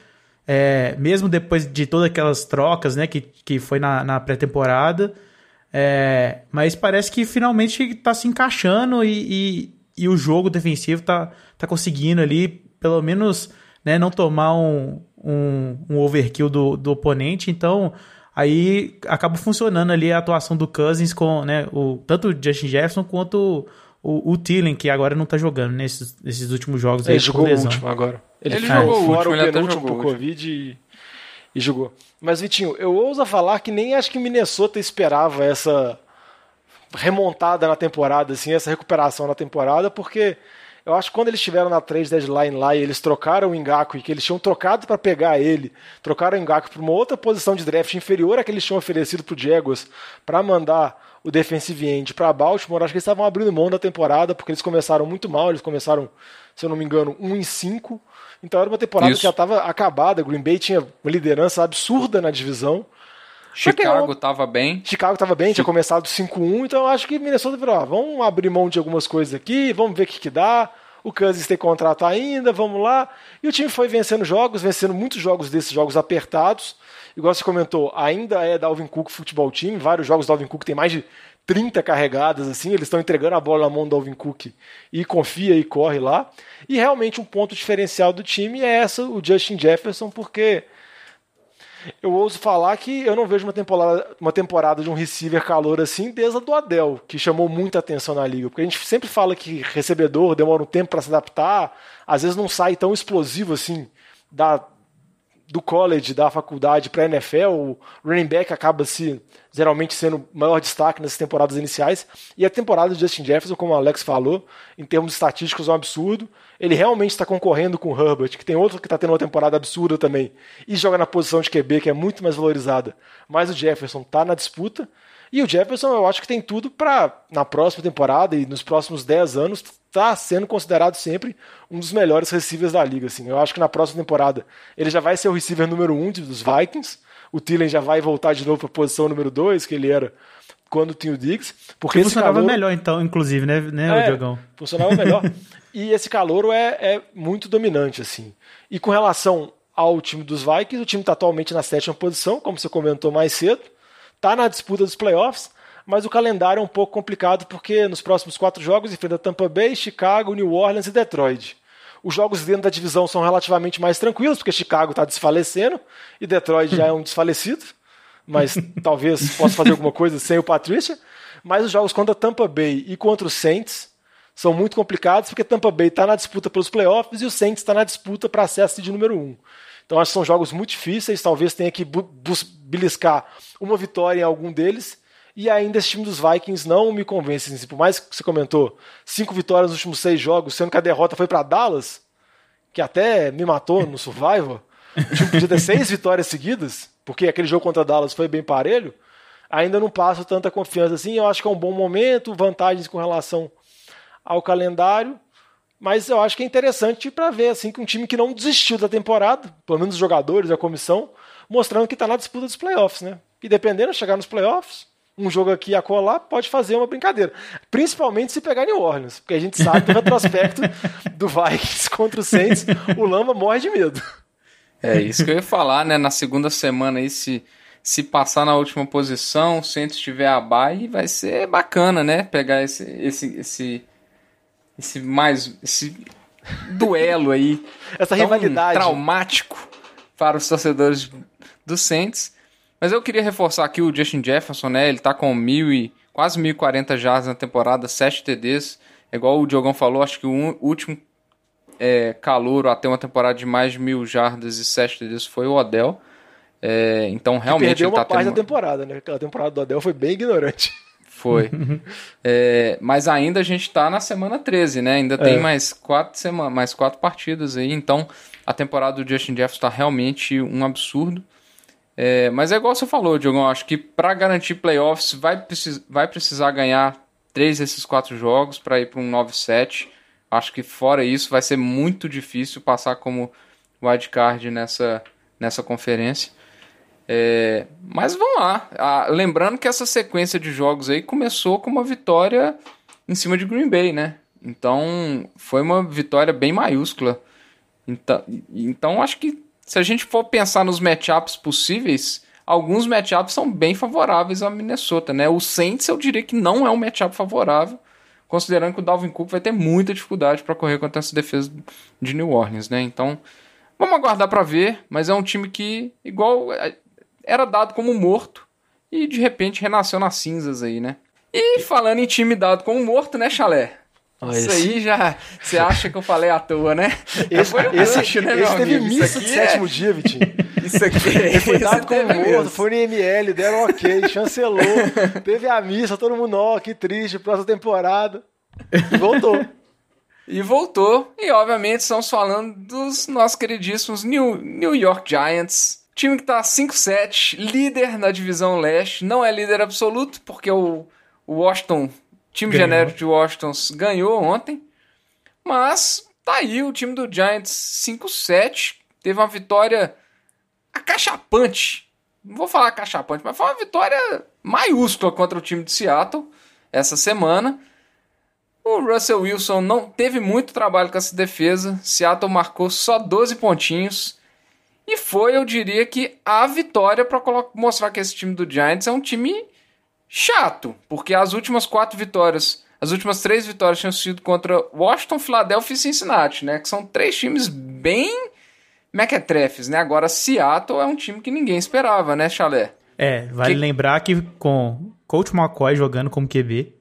É, mesmo depois de todas aquelas trocas, né? Que, que foi na, na pré-temporada. É, mas parece que finalmente está se encaixando e, e, e, o jogo defensivo está tá conseguindo ali, pelo menos, né, não tomar um, um, um overkill do, do oponente. Então, aí acaba funcionando ali a atuação do Cousins com né, o, tanto o Justin Jefferson quanto o, o Thielen, que agora não está jogando nesses, nesses últimos jogos. Ele jogou o último agora. Ele, ele jogou o fora último, o penúltimo por Covid e, e jogou. Mas, Vitinho, eu ouso falar que nem acho que Minnesota esperava essa remontada na temporada, assim, essa recuperação na temporada, porque eu acho que quando eles estiveram na 3 deadline lá e eles trocaram o Engaku e que eles tinham trocado para pegar ele, trocaram o Engaku para uma outra posição de draft inferior à que eles tinham oferecido para o Jaguars para mandar o defensive end para Baltimore, acho que eles estavam abrindo mão da temporada porque eles começaram muito mal, eles começaram, se eu não me engano, 1 em 5 então era uma temporada Isso. que já estava acabada. Green Bay tinha uma liderança absurda na divisão. Chicago estava bem. Chicago estava bem, tinha começado 5-1, então eu acho que Minnesota virou, ah, vamos abrir mão de algumas coisas aqui, vamos ver o que, que dá. O Kansas tem contrato ainda, vamos lá. E o time foi vencendo jogos, vencendo muitos jogos desses jogos apertados. Igual você comentou, ainda é Dalvin Cook futebol time, vários jogos Dalvin Cook tem mais de 30 carregadas, assim, eles estão entregando a bola na mão do Alvin Cook e confia e corre lá. E realmente um ponto diferencial do time é essa, o Justin Jefferson, porque eu ouso falar que eu não vejo uma temporada, uma temporada de um receiver calor assim desde a do Adel, que chamou muita atenção na liga. Porque a gente sempre fala que recebedor demora um tempo para se adaptar, às vezes não sai tão explosivo assim da, do college, da faculdade para a NFL, o running back acaba se geralmente sendo o maior destaque nessas temporadas iniciais. E a temporada de Justin Jefferson, como o Alex falou, em termos estatísticos é um absurdo. Ele realmente está concorrendo com o Herbert, que tem outro que está tendo uma temporada absurda também, e joga na posição de QB, que é muito mais valorizada. Mas o Jefferson está na disputa. E o Jefferson, eu acho que tem tudo para, na próxima temporada e nos próximos 10 anos, está sendo considerado sempre um dos melhores receivers da liga. Assim. Eu acho que na próxima temporada ele já vai ser o receiver número 1 um dos Vikings. O Thielen já vai voltar de novo para a posição número 2, que ele era quando tinha o Diggs. Porque que funcionava calor... melhor, então, inclusive, né, né é, Diogão? Funcionava melhor. e esse calor é, é muito dominante, assim. E com relação ao time dos Vikings, o time está atualmente na sétima posição, como você comentou mais cedo. Está na disputa dos playoffs mas o calendário é um pouco complicado porque nos próximos quatro jogos enfrenta Tampa Bay, Chicago, New Orleans e Detroit. Os jogos dentro da divisão são relativamente mais tranquilos, porque Chicago está desfalecendo e Detroit já é um desfalecido, mas talvez possa fazer alguma coisa sem o Patrícia. Mas os jogos contra Tampa Bay e contra o Saints são muito complicados, porque Tampa Bay está na disputa pelos playoffs e o Saints está na disputa para acesso de número um. Então acho que são jogos muito difíceis, talvez tenha que beliscar uma vitória em algum deles e ainda esse time dos Vikings não me convence. Assim, por mais que você comentou, cinco vitórias nos últimos seis jogos, sendo que a derrota foi para Dallas, que até me matou no Survivor. O time podia ter seis vitórias seguidas, porque aquele jogo contra Dallas foi bem parelho. Ainda não passo tanta confiança assim. Eu acho que é um bom momento, vantagens com relação ao calendário. Mas eu acho que é interessante para ver assim que um time que não desistiu da temporada, pelo menos os jogadores, a comissão, mostrando que está na disputa dos playoffs, né? E dependendo de chegar nos playoffs, um jogo aqui e acolá, pode fazer uma brincadeira. Principalmente se pegar New Orleans, porque a gente sabe do retrospecto do Vikings contra o Saints, o Lamba morre de medo. É isso que eu ia falar, né? Na segunda semana aí, se, se passar na última posição, o Saints estiver abaixo, vai ser bacana, né? Pegar esse, esse, esse, esse mais. esse duelo aí. Essa rivalidade. traumático para os torcedores do Saints. Mas eu queria reforçar aqui o Justin Jefferson, né? Ele tá com mil e quase 1.040 jardas na temporada, 7 TDs. É igual o Diogão falou, acho que o último é, calouro a ter uma temporada de mais de mil jardas e 7 TDs foi o Odell. É, então realmente. perdeu ele tá uma parte tendo... da temporada, né? Aquela temporada do Odell foi bem ignorante. Foi. é, mas ainda a gente tá na semana 13, né? Ainda tem é. mais quatro semanas, mais quatro partidas aí. Então a temporada do Justin Jefferson tá realmente um absurdo. É, mas é igual você falou, Diogão. Acho que para garantir playoffs vai, precis vai precisar ganhar três desses quatro jogos para ir para um 9-7. Acho que fora isso vai ser muito difícil passar como wildcard nessa, nessa conferência. É, mas vamos lá. Ah, lembrando que essa sequência de jogos aí começou com uma vitória em cima de Green Bay, né? Então foi uma vitória bem maiúscula. Então, então acho que se a gente for pensar nos matchups possíveis, alguns matchups são bem favoráveis a Minnesota, né? O Saints eu diria que não é um matchup favorável, considerando que o Dalvin Cook vai ter muita dificuldade para correr contra essa defesa de New Orleans, né? Então, vamos aguardar para ver, mas é um time que igual é, era dado como morto e de repente renasceu nas cinzas aí, né? E falando em time dado como morto, né, Chalé? Isso aí já. Você acha que eu falei à toa, né? Esse, foi um esse, gancho, né, esse teve amigo? missa de é... sétimo dia, Vitinho. Isso aqui foi dado como morto, foi no ML, deram ok, chancelou. teve a missa, todo mundo, ó, que triste, próxima temporada. E voltou. E voltou. E obviamente estamos falando dos nossos queridíssimos New, New York Giants. Time que tá 5-7, líder na divisão leste. Não é líder absoluto, porque o, o Washington time ganhou. genérico de Washington ganhou ontem. Mas tá aí o time do Giants 5-7. Teve uma vitória acachapante. Não vou falar acachapante, mas foi uma vitória maiúscula contra o time de Seattle essa semana. O Russell Wilson não teve muito trabalho com essa defesa. Seattle marcou só 12 pontinhos. E foi, eu diria que, a vitória para mostrar que esse time do Giants é um time chato, porque as últimas quatro vitórias, as últimas três vitórias tinham sido contra Washington, Philadelphia e Cincinnati, né? Que são três times bem mequetrefes, né? Agora Seattle é um time que ninguém esperava, né, Chalé? É, vale que... lembrar que com Coach McCoy jogando como QB,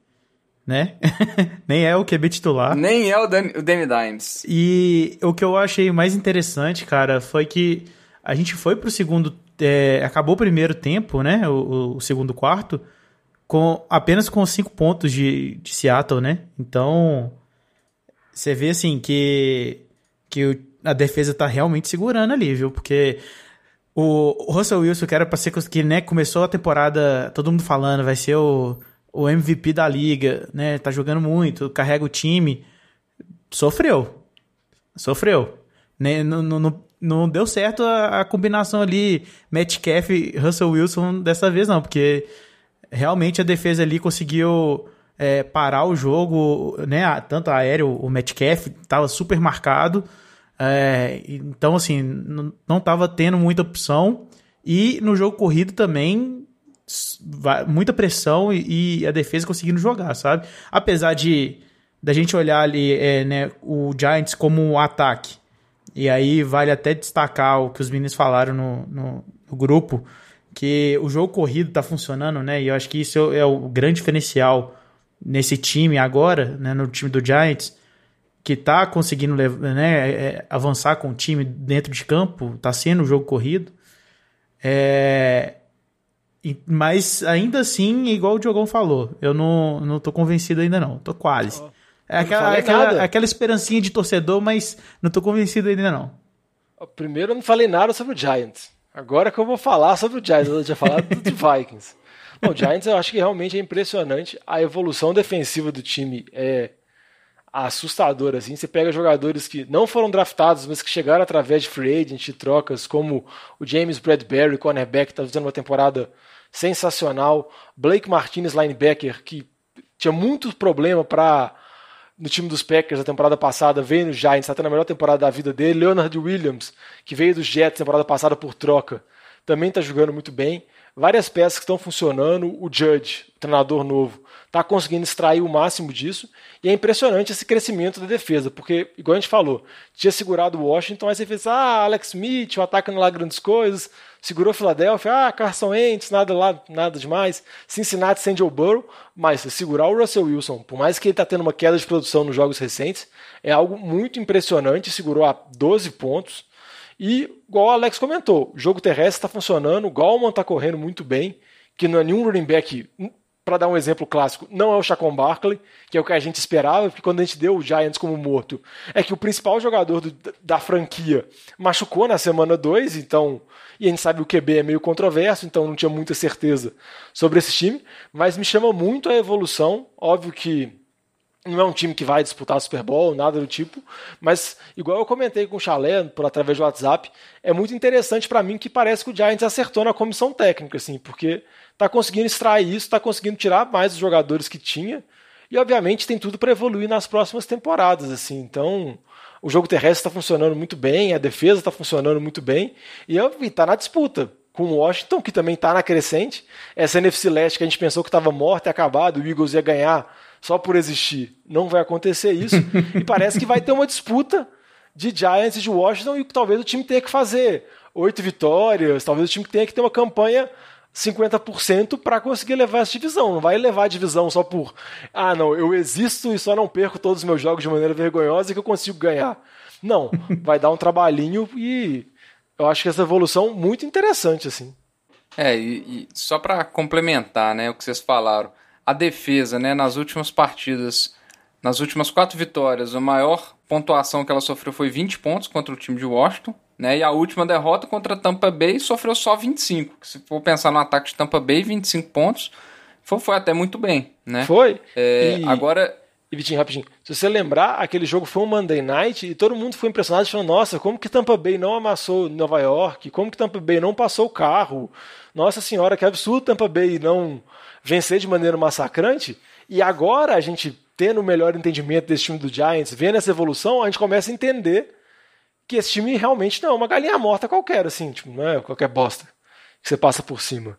né? Nem é o QB titular. Nem é o Danny, o Danny Dimes. E o que eu achei mais interessante, cara, foi que a gente foi pro segundo. É, acabou o primeiro tempo, né? O, o segundo quarto com apenas com cinco pontos de, de Seattle, né? Então, você vê assim que, que o, a defesa tá realmente segurando ali, viu? Porque o, Russell Wilson, que era pra ser que né, começou a temporada, todo mundo falando, vai ser o, o MVP da liga, né? Tá jogando muito, carrega o time. Sofreu. Sofreu. Né? Não, não, não deu certo a, a combinação ali, Metcalf e Russell Wilson dessa vez, não, porque realmente a defesa ali conseguiu é, parar o jogo, né? Tanto aéreo, o Metcalf estava super marcado. É, então, assim, não estava tendo muita opção. E no jogo corrido também, muita pressão e, e a defesa conseguindo jogar, sabe? Apesar de da gente olhar ali é, né, o Giants como um ataque. E aí vale até destacar o que os meninos falaram no, no, no grupo que o jogo corrido tá funcionando, né? E eu acho que isso é o grande diferencial nesse time agora, né? No time do Giants, que tá conseguindo né, é, avançar com o time dentro de campo, tá sendo o jogo corrido. É... Mas ainda assim, igual o Diogão falou, eu não, não tô convencido ainda não, tô quase. É aquela, aquela, aquela esperancinha de torcedor, mas não tô convencido ainda não. Primeiro eu não falei nada sobre o Giants. Agora que eu vou falar sobre o Giants, eu tinha falado do Vikings. Bom, o Giants eu acho que realmente é impressionante. A evolução defensiva do time é assustadora. Assim. Você pega jogadores que não foram draftados, mas que chegaram através de free agent, trocas, como o James Bradbury, cornerback, que está fazendo uma temporada sensacional. Blake Martinez, linebacker, que tinha muito problema para no time dos Packers na temporada passada, veio no Giants, está tendo a melhor temporada da vida dele. Leonard Williams, que veio dos Jets temporada passada por troca, também está jogando muito bem. Várias peças que estão funcionando. O Judge, o treinador novo, está conseguindo extrair o máximo disso. E é impressionante esse crescimento da defesa, porque, igual a gente falou, tinha segurado o Washington, aí você fez, ah, Alex Smith, o ataque não lá grandes coisas. Segurou Philadelphia, ah, Carson Wentz, nada lá, nada demais. Cincinnati sem Joe Burrow, mas segurar o Russell Wilson, por mais que ele está tendo uma queda de produção nos jogos recentes, é algo muito impressionante. Segurou a 12 pontos. E, igual o Alex comentou, o jogo terrestre está funcionando, o Gallman está correndo muito bem, que não é nenhum running back para dar um exemplo clássico, não é o Chacon Barkley, que é o que a gente esperava, porque quando a gente deu o Giants como morto, é que o principal jogador do, da franquia machucou na semana 2, então, e a gente sabe o QB é meio controverso, então não tinha muita certeza sobre esse time, mas me chama muito a evolução, óbvio que não é um time que vai disputar Super Bowl, nada do tipo, mas igual eu comentei com o Chalé por através do WhatsApp, é muito interessante para mim que parece que o Giants acertou na comissão técnica, assim, porque tá conseguindo extrair isso, tá conseguindo tirar mais os jogadores que tinha, e obviamente tem tudo para evoluir nas próximas temporadas, assim. Então, o jogo terrestre está funcionando muito bem, a defesa está funcionando muito bem, e está na disputa com o Washington, que também está na crescente. Essa NFC Leste que a gente pensou que estava morta e acabada, o Eagles ia ganhar só por existir. Não vai acontecer isso. e parece que vai ter uma disputa de Giants e de Washington e talvez o time tenha que fazer oito vitórias, talvez o time tenha que ter uma campanha 50% para conseguir levar essa divisão. Não vai levar a divisão só por, ah, não, eu existo e só não perco todos os meus jogos de maneira vergonhosa que eu consigo ganhar. Não, vai dar um trabalhinho e eu acho que essa evolução é muito interessante assim. É, e, e só para complementar, né, o que vocês falaram, a defesa, né, nas últimas partidas, nas últimas quatro vitórias, a maior pontuação que ela sofreu foi 20 pontos contra o time de Washington, né, e a última derrota contra Tampa Bay sofreu só 25. Se for pensar no ataque de Tampa Bay, 25 pontos, foi, foi até muito bem, né? Foi. É, e... Agora, e Vitinho, rapidinho. Se você lembrar, aquele jogo foi um Monday Night e todo mundo foi impressionado, falando: nossa, como que Tampa Bay não amassou Nova York? Como que Tampa Bay não passou o carro? Nossa senhora, que absurdo Tampa Bay não vencer de maneira massacrante. E agora a gente tendo o melhor entendimento desse time do Giants, vendo essa evolução, a gente começa a entender que esse time realmente não é uma galinha morta qualquer, assim, tipo, não é qualquer bosta que você passa por cima.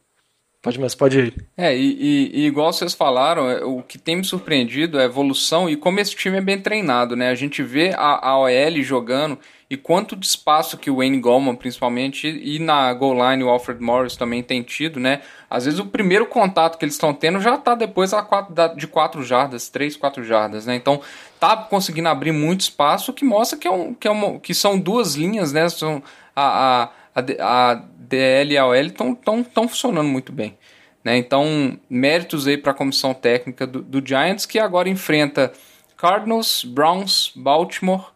Pode, mas pode ir. É, e, e, e, igual vocês falaram, é, o que tem me surpreendido é a evolução e como esse time é bem treinado, né? A gente vê a, a OL jogando e quanto de espaço que o Wayne Goldman, principalmente, e na goal line o Alfred Morris também tem tido, né? Às vezes o primeiro contato que eles estão tendo já está depois a quatro, de 4 jardas, 3, 4 jardas, né? Então tá conseguindo abrir muito espaço, que mostra que, é um, que, é uma, que são duas linhas, né? São a, a, a, DL e a OL estão funcionando muito bem. Né? Então, méritos aí para a comissão técnica do, do Giants, que agora enfrenta Cardinals, Browns, Baltimore,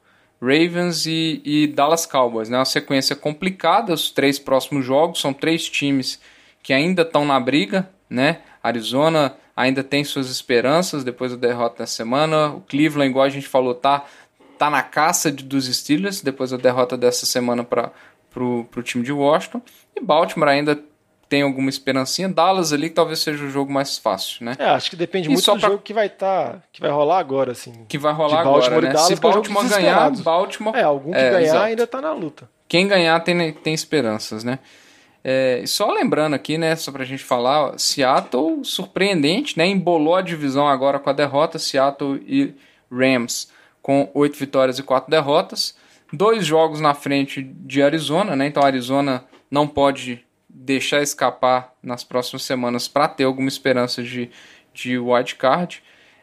Ravens e, e, Dallas Cowboys. Né? Uma sequência complicada, os três próximos jogos, são três times que ainda estão na briga. Né? Arizona ainda tem suas esperanças depois da derrota da semana. O Cleveland, igual a gente falou, tá, tá na caça de, dos Steelers depois da derrota dessa semana para o time de Washington. E Baltimore ainda tem alguma esperancinha. Dallas ali que talvez seja o jogo mais fácil, né? É, acho que depende e muito do pra... jogo que vai tá, que vai rolar agora, assim. Que vai rolar agora, né? Se Baltimore é ganhar, Baltimore... É, algum que é, ganhar exato. ainda tá na luta. Quem ganhar tem, tem esperanças, né? É, só lembrando aqui, né, só pra gente falar, Seattle surpreendente, né, embolou a divisão agora com a derrota, Seattle e Rams com oito vitórias e quatro derrotas, dois jogos na frente de Arizona, né, então Arizona não pode deixar escapar nas próximas semanas para ter alguma esperança de, de wild card.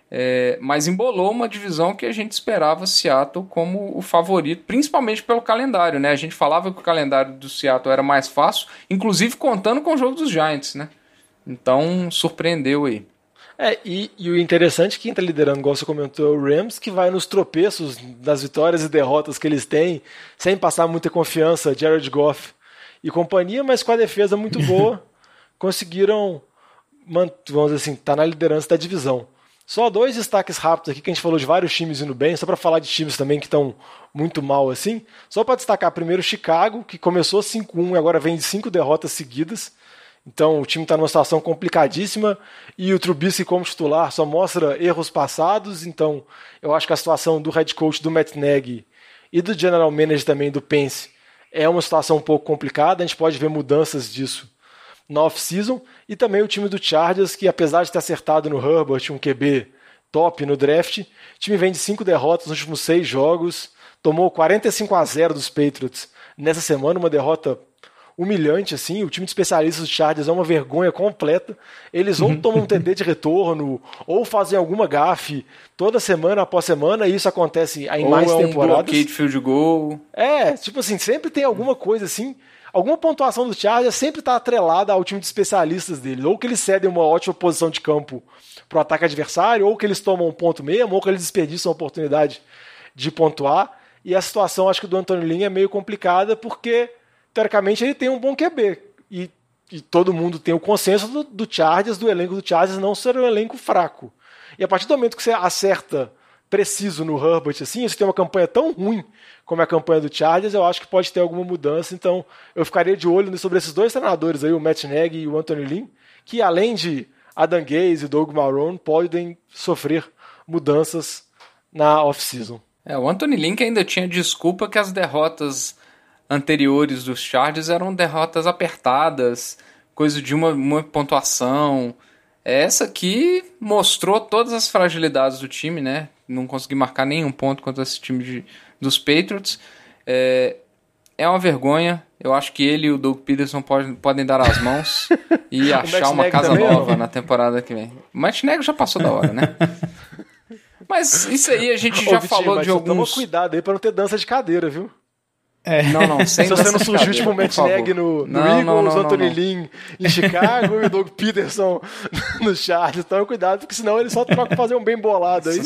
É, mas embolou uma divisão que a gente esperava Seattle como o favorito, principalmente pelo calendário, né? A gente falava que o calendário do Seattle era mais fácil, inclusive contando com o jogo dos Giants, né? Então surpreendeu aí. É, e, e o interessante é que quem está liderando, igual você comentou, é o Rams, que vai nos tropeços das vitórias e derrotas que eles têm, sem passar muita confiança, Jared Goff e companhia, mas com a defesa muito boa, conseguiram, vamos dizer assim, estar tá na liderança da divisão. Só dois destaques rápidos aqui, que a gente falou de vários times indo bem, só para falar de times também que estão muito mal assim. Só para destacar primeiro Chicago, que começou 5-1 e agora vem de cinco derrotas seguidas. Então o time está numa situação complicadíssima e o Trubisky como titular só mostra erros passados. Então eu acho que a situação do head coach do Matt Nagy e do general manager também do Pence é uma situação um pouco complicada, a gente pode ver mudanças disso na off-season, e também o time do Chargers, que apesar de ter acertado no Herbert, um QB top no draft, o time vem de cinco derrotas nos últimos seis jogos, tomou 45 a 0 dos Patriots nessa semana, uma derrota humilhante, assim. O time de especialistas do Chargers é uma vergonha completa. Eles ou tomam um TD de retorno, ou fazem alguma gafe toda semana após semana, e isso acontece em ou mais é temporadas. Um field goal. É, tipo assim, sempre tem alguma coisa assim. alguma pontuação do Chargers sempre está atrelada ao time de especialistas deles. Ou que eles cedem uma ótima posição de campo para o ataque adversário, ou que eles tomam um ponto mesmo, ou que eles desperdiçam a oportunidade de pontuar. E a situação, acho que do Antônio Lin é meio complicada, porque, teoricamente, ele tem um bom QB. E, e todo mundo tem o consenso do, do Chargers, do elenco do Chargers, não ser um elenco fraco. E a partir do momento que você acerta preciso no Herbert, assim, você tem uma campanha tão ruim como é a campanha do Chargers, eu acho que pode ter alguma mudança. Então, eu ficaria de olho sobre esses dois treinadores aí, o Matt Nagy e o Anthony Lynn, que além de Adam Gaze e Doug Marrone, podem sofrer mudanças na off-season. É, o Anthony Lynn ainda tinha desculpa que as derrotas anteriores dos Chargers eram derrotas apertadas, coisa de uma, uma pontuação. Essa aqui mostrou todas as fragilidades do time, né? Não consegui marcar nenhum ponto contra esse time de, dos Patriots. É, é uma vergonha. Eu acho que ele e o Doug Peterson pode, podem dar as mãos e achar uma casa nova na temporada que vem. O Matt Negro já passou da hora, né? Mas isso aí a gente já Ô, falou de alguns... Toma cuidado aí pra não ter dança de cadeira, viu? É. Não, não, sem Se você não surgiu tipo o Matt Neg no, no não, Eagles, não, não, Anthony Lynn em Chicago e o Doug Peterson no Chargers. Então cuidado, porque senão ele só troca fazer um bem bolado aí.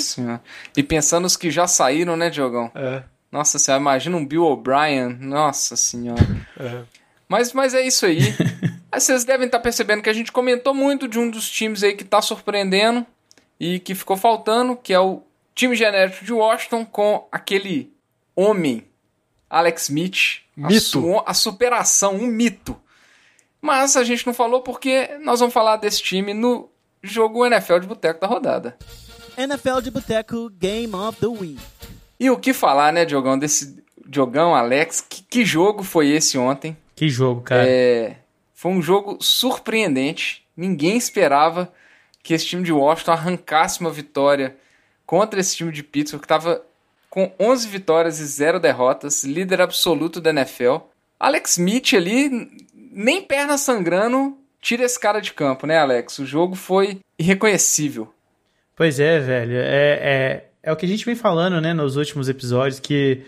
E pensando nos que já saíram, né, Diogão? É. Nossa senhora, imagina um Bill O'Brien. Nossa senhora. É. Mas, mas é isso aí. aí. Vocês devem estar percebendo que a gente comentou muito de um dos times aí que está surpreendendo e que ficou faltando, que é o time genético de Washington com aquele homem Alex Smith. Mito. A, a, superação, um mito. Mas a gente não falou porque nós vamos falar desse time no jogo NFL de Boteco da rodada. NFL de Boteco Game of the Week. E o que falar, né, Diogão, desse Diogão, Alex? Que, que jogo foi esse ontem? Que jogo, cara. É, foi um jogo surpreendente. Ninguém esperava que esse time de Washington arrancasse uma vitória contra esse time de Pittsburgh, que estava com 11 vitórias e 0 derrotas, líder absoluto da NFL. Alex Smith ali, nem perna sangrando, tira esse cara de campo, né, Alex? O jogo foi irreconhecível. Pois é, velho. É, é, é o que a gente vem falando, né, nos últimos episódios, que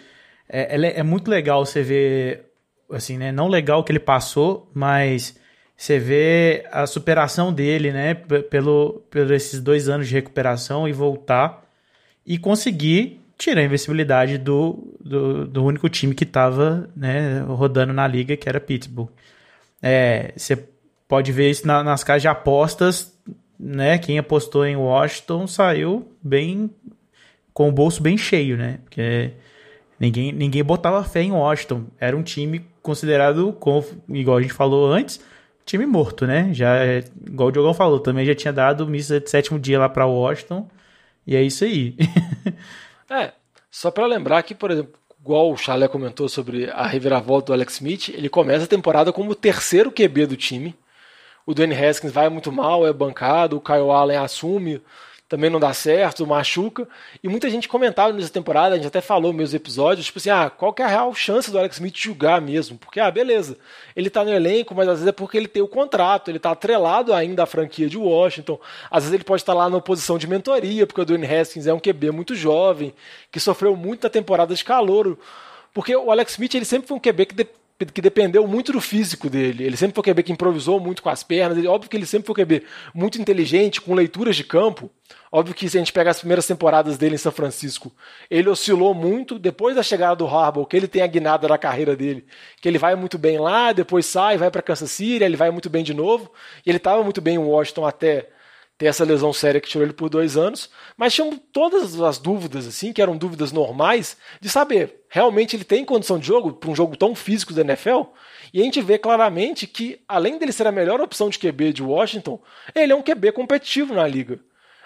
é, é, é muito legal você ver, assim, né, não legal o que ele passou, mas você vê a superação dele, né, pelo, pelo esses dois anos de recuperação e voltar e conseguir tira a invencibilidade do, do, do único time que estava né, rodando na liga, que era Pittsburgh. É, você pode ver isso na, nas casas de apostas, né? Quem apostou em Washington saiu bem com o bolso bem cheio, né? Porque ninguém, ninguém botava fé em Washington. Era um time considerado, igual a gente falou antes, time morto, né? Já, igual o Diogão falou, também já tinha dado missa de sétimo dia lá para Washington. E é isso aí. É, só para lembrar que, por exemplo, igual o Chalé comentou sobre a reviravolta do Alex Smith, ele começa a temporada como o terceiro QB do time. O Dwayne Haskins vai muito mal, é bancado, o Kyle Allen assume também não dá certo, machuca. E muita gente comentava nessa temporada, a gente até falou meus episódios, tipo assim, ah, qual que é a real chance do Alex Smith jogar mesmo? Porque, ah, beleza, ele tá no elenco, mas às vezes é porque ele tem o contrato, ele tá atrelado ainda à franquia de Washington. Às vezes ele pode estar lá na posição de mentoria, porque o Dwayne Haskins é um QB muito jovem, que sofreu muito na temporada de calor. Porque o Alex Smith, ele sempre foi um QB que que dependeu muito do físico dele. Ele sempre foi um QB que improvisou muito com as pernas. Ele, óbvio que ele sempre foi um QB muito inteligente, com leituras de campo. Óbvio que se a gente pegar as primeiras temporadas dele em São Francisco, ele oscilou muito. Depois da chegada do Harbaugh, que ele tem a guinada da carreira dele, que ele vai muito bem lá, depois sai, vai para Kansas City, ele vai muito bem de novo. E ele estava muito bem em Washington até ter essa lesão séria que tirou ele por dois anos, mas tinham todas as dúvidas, assim, que eram dúvidas normais, de saber, realmente ele tem condição de jogo para um jogo tão físico da NFL? E a gente vê claramente que, além dele ser a melhor opção de QB de Washington, ele é um QB competitivo na liga.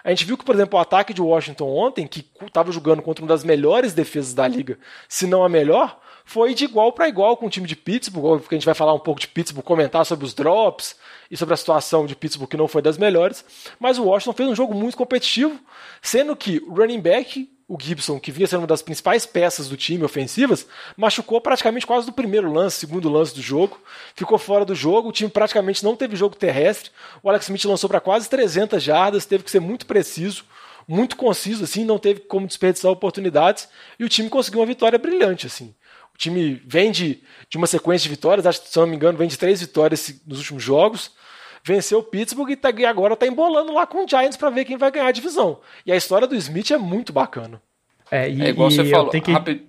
A gente viu que, por exemplo, o ataque de Washington ontem, que estava jogando contra uma das melhores defesas da liga, se não a melhor, foi de igual para igual com o time de Pittsburgh, porque a gente vai falar um pouco de Pittsburgh, comentar sobre os drops e sobre a situação de Pittsburgh que não foi das melhores, mas o Washington fez um jogo muito competitivo, sendo que o running back, o Gibson, que vinha sendo uma das principais peças do time ofensivas, machucou praticamente quase do primeiro lance, segundo lance do jogo, ficou fora do jogo, o time praticamente não teve jogo terrestre, o Alex Smith lançou para quase 300 jardas, teve que ser muito preciso, muito conciso, assim, não teve como desperdiçar oportunidades, e o time conseguiu uma vitória brilhante, assim. O time vem de, de uma sequência de vitórias, acho que, se não me engano, vem de três vitórias nos últimos jogos. Venceu o Pittsburgh e, tá, e agora está embolando lá com o Giants para ver quem vai ganhar a divisão. E a história do Smith é muito bacana. É, e, é igual você falou. Que, Rapid...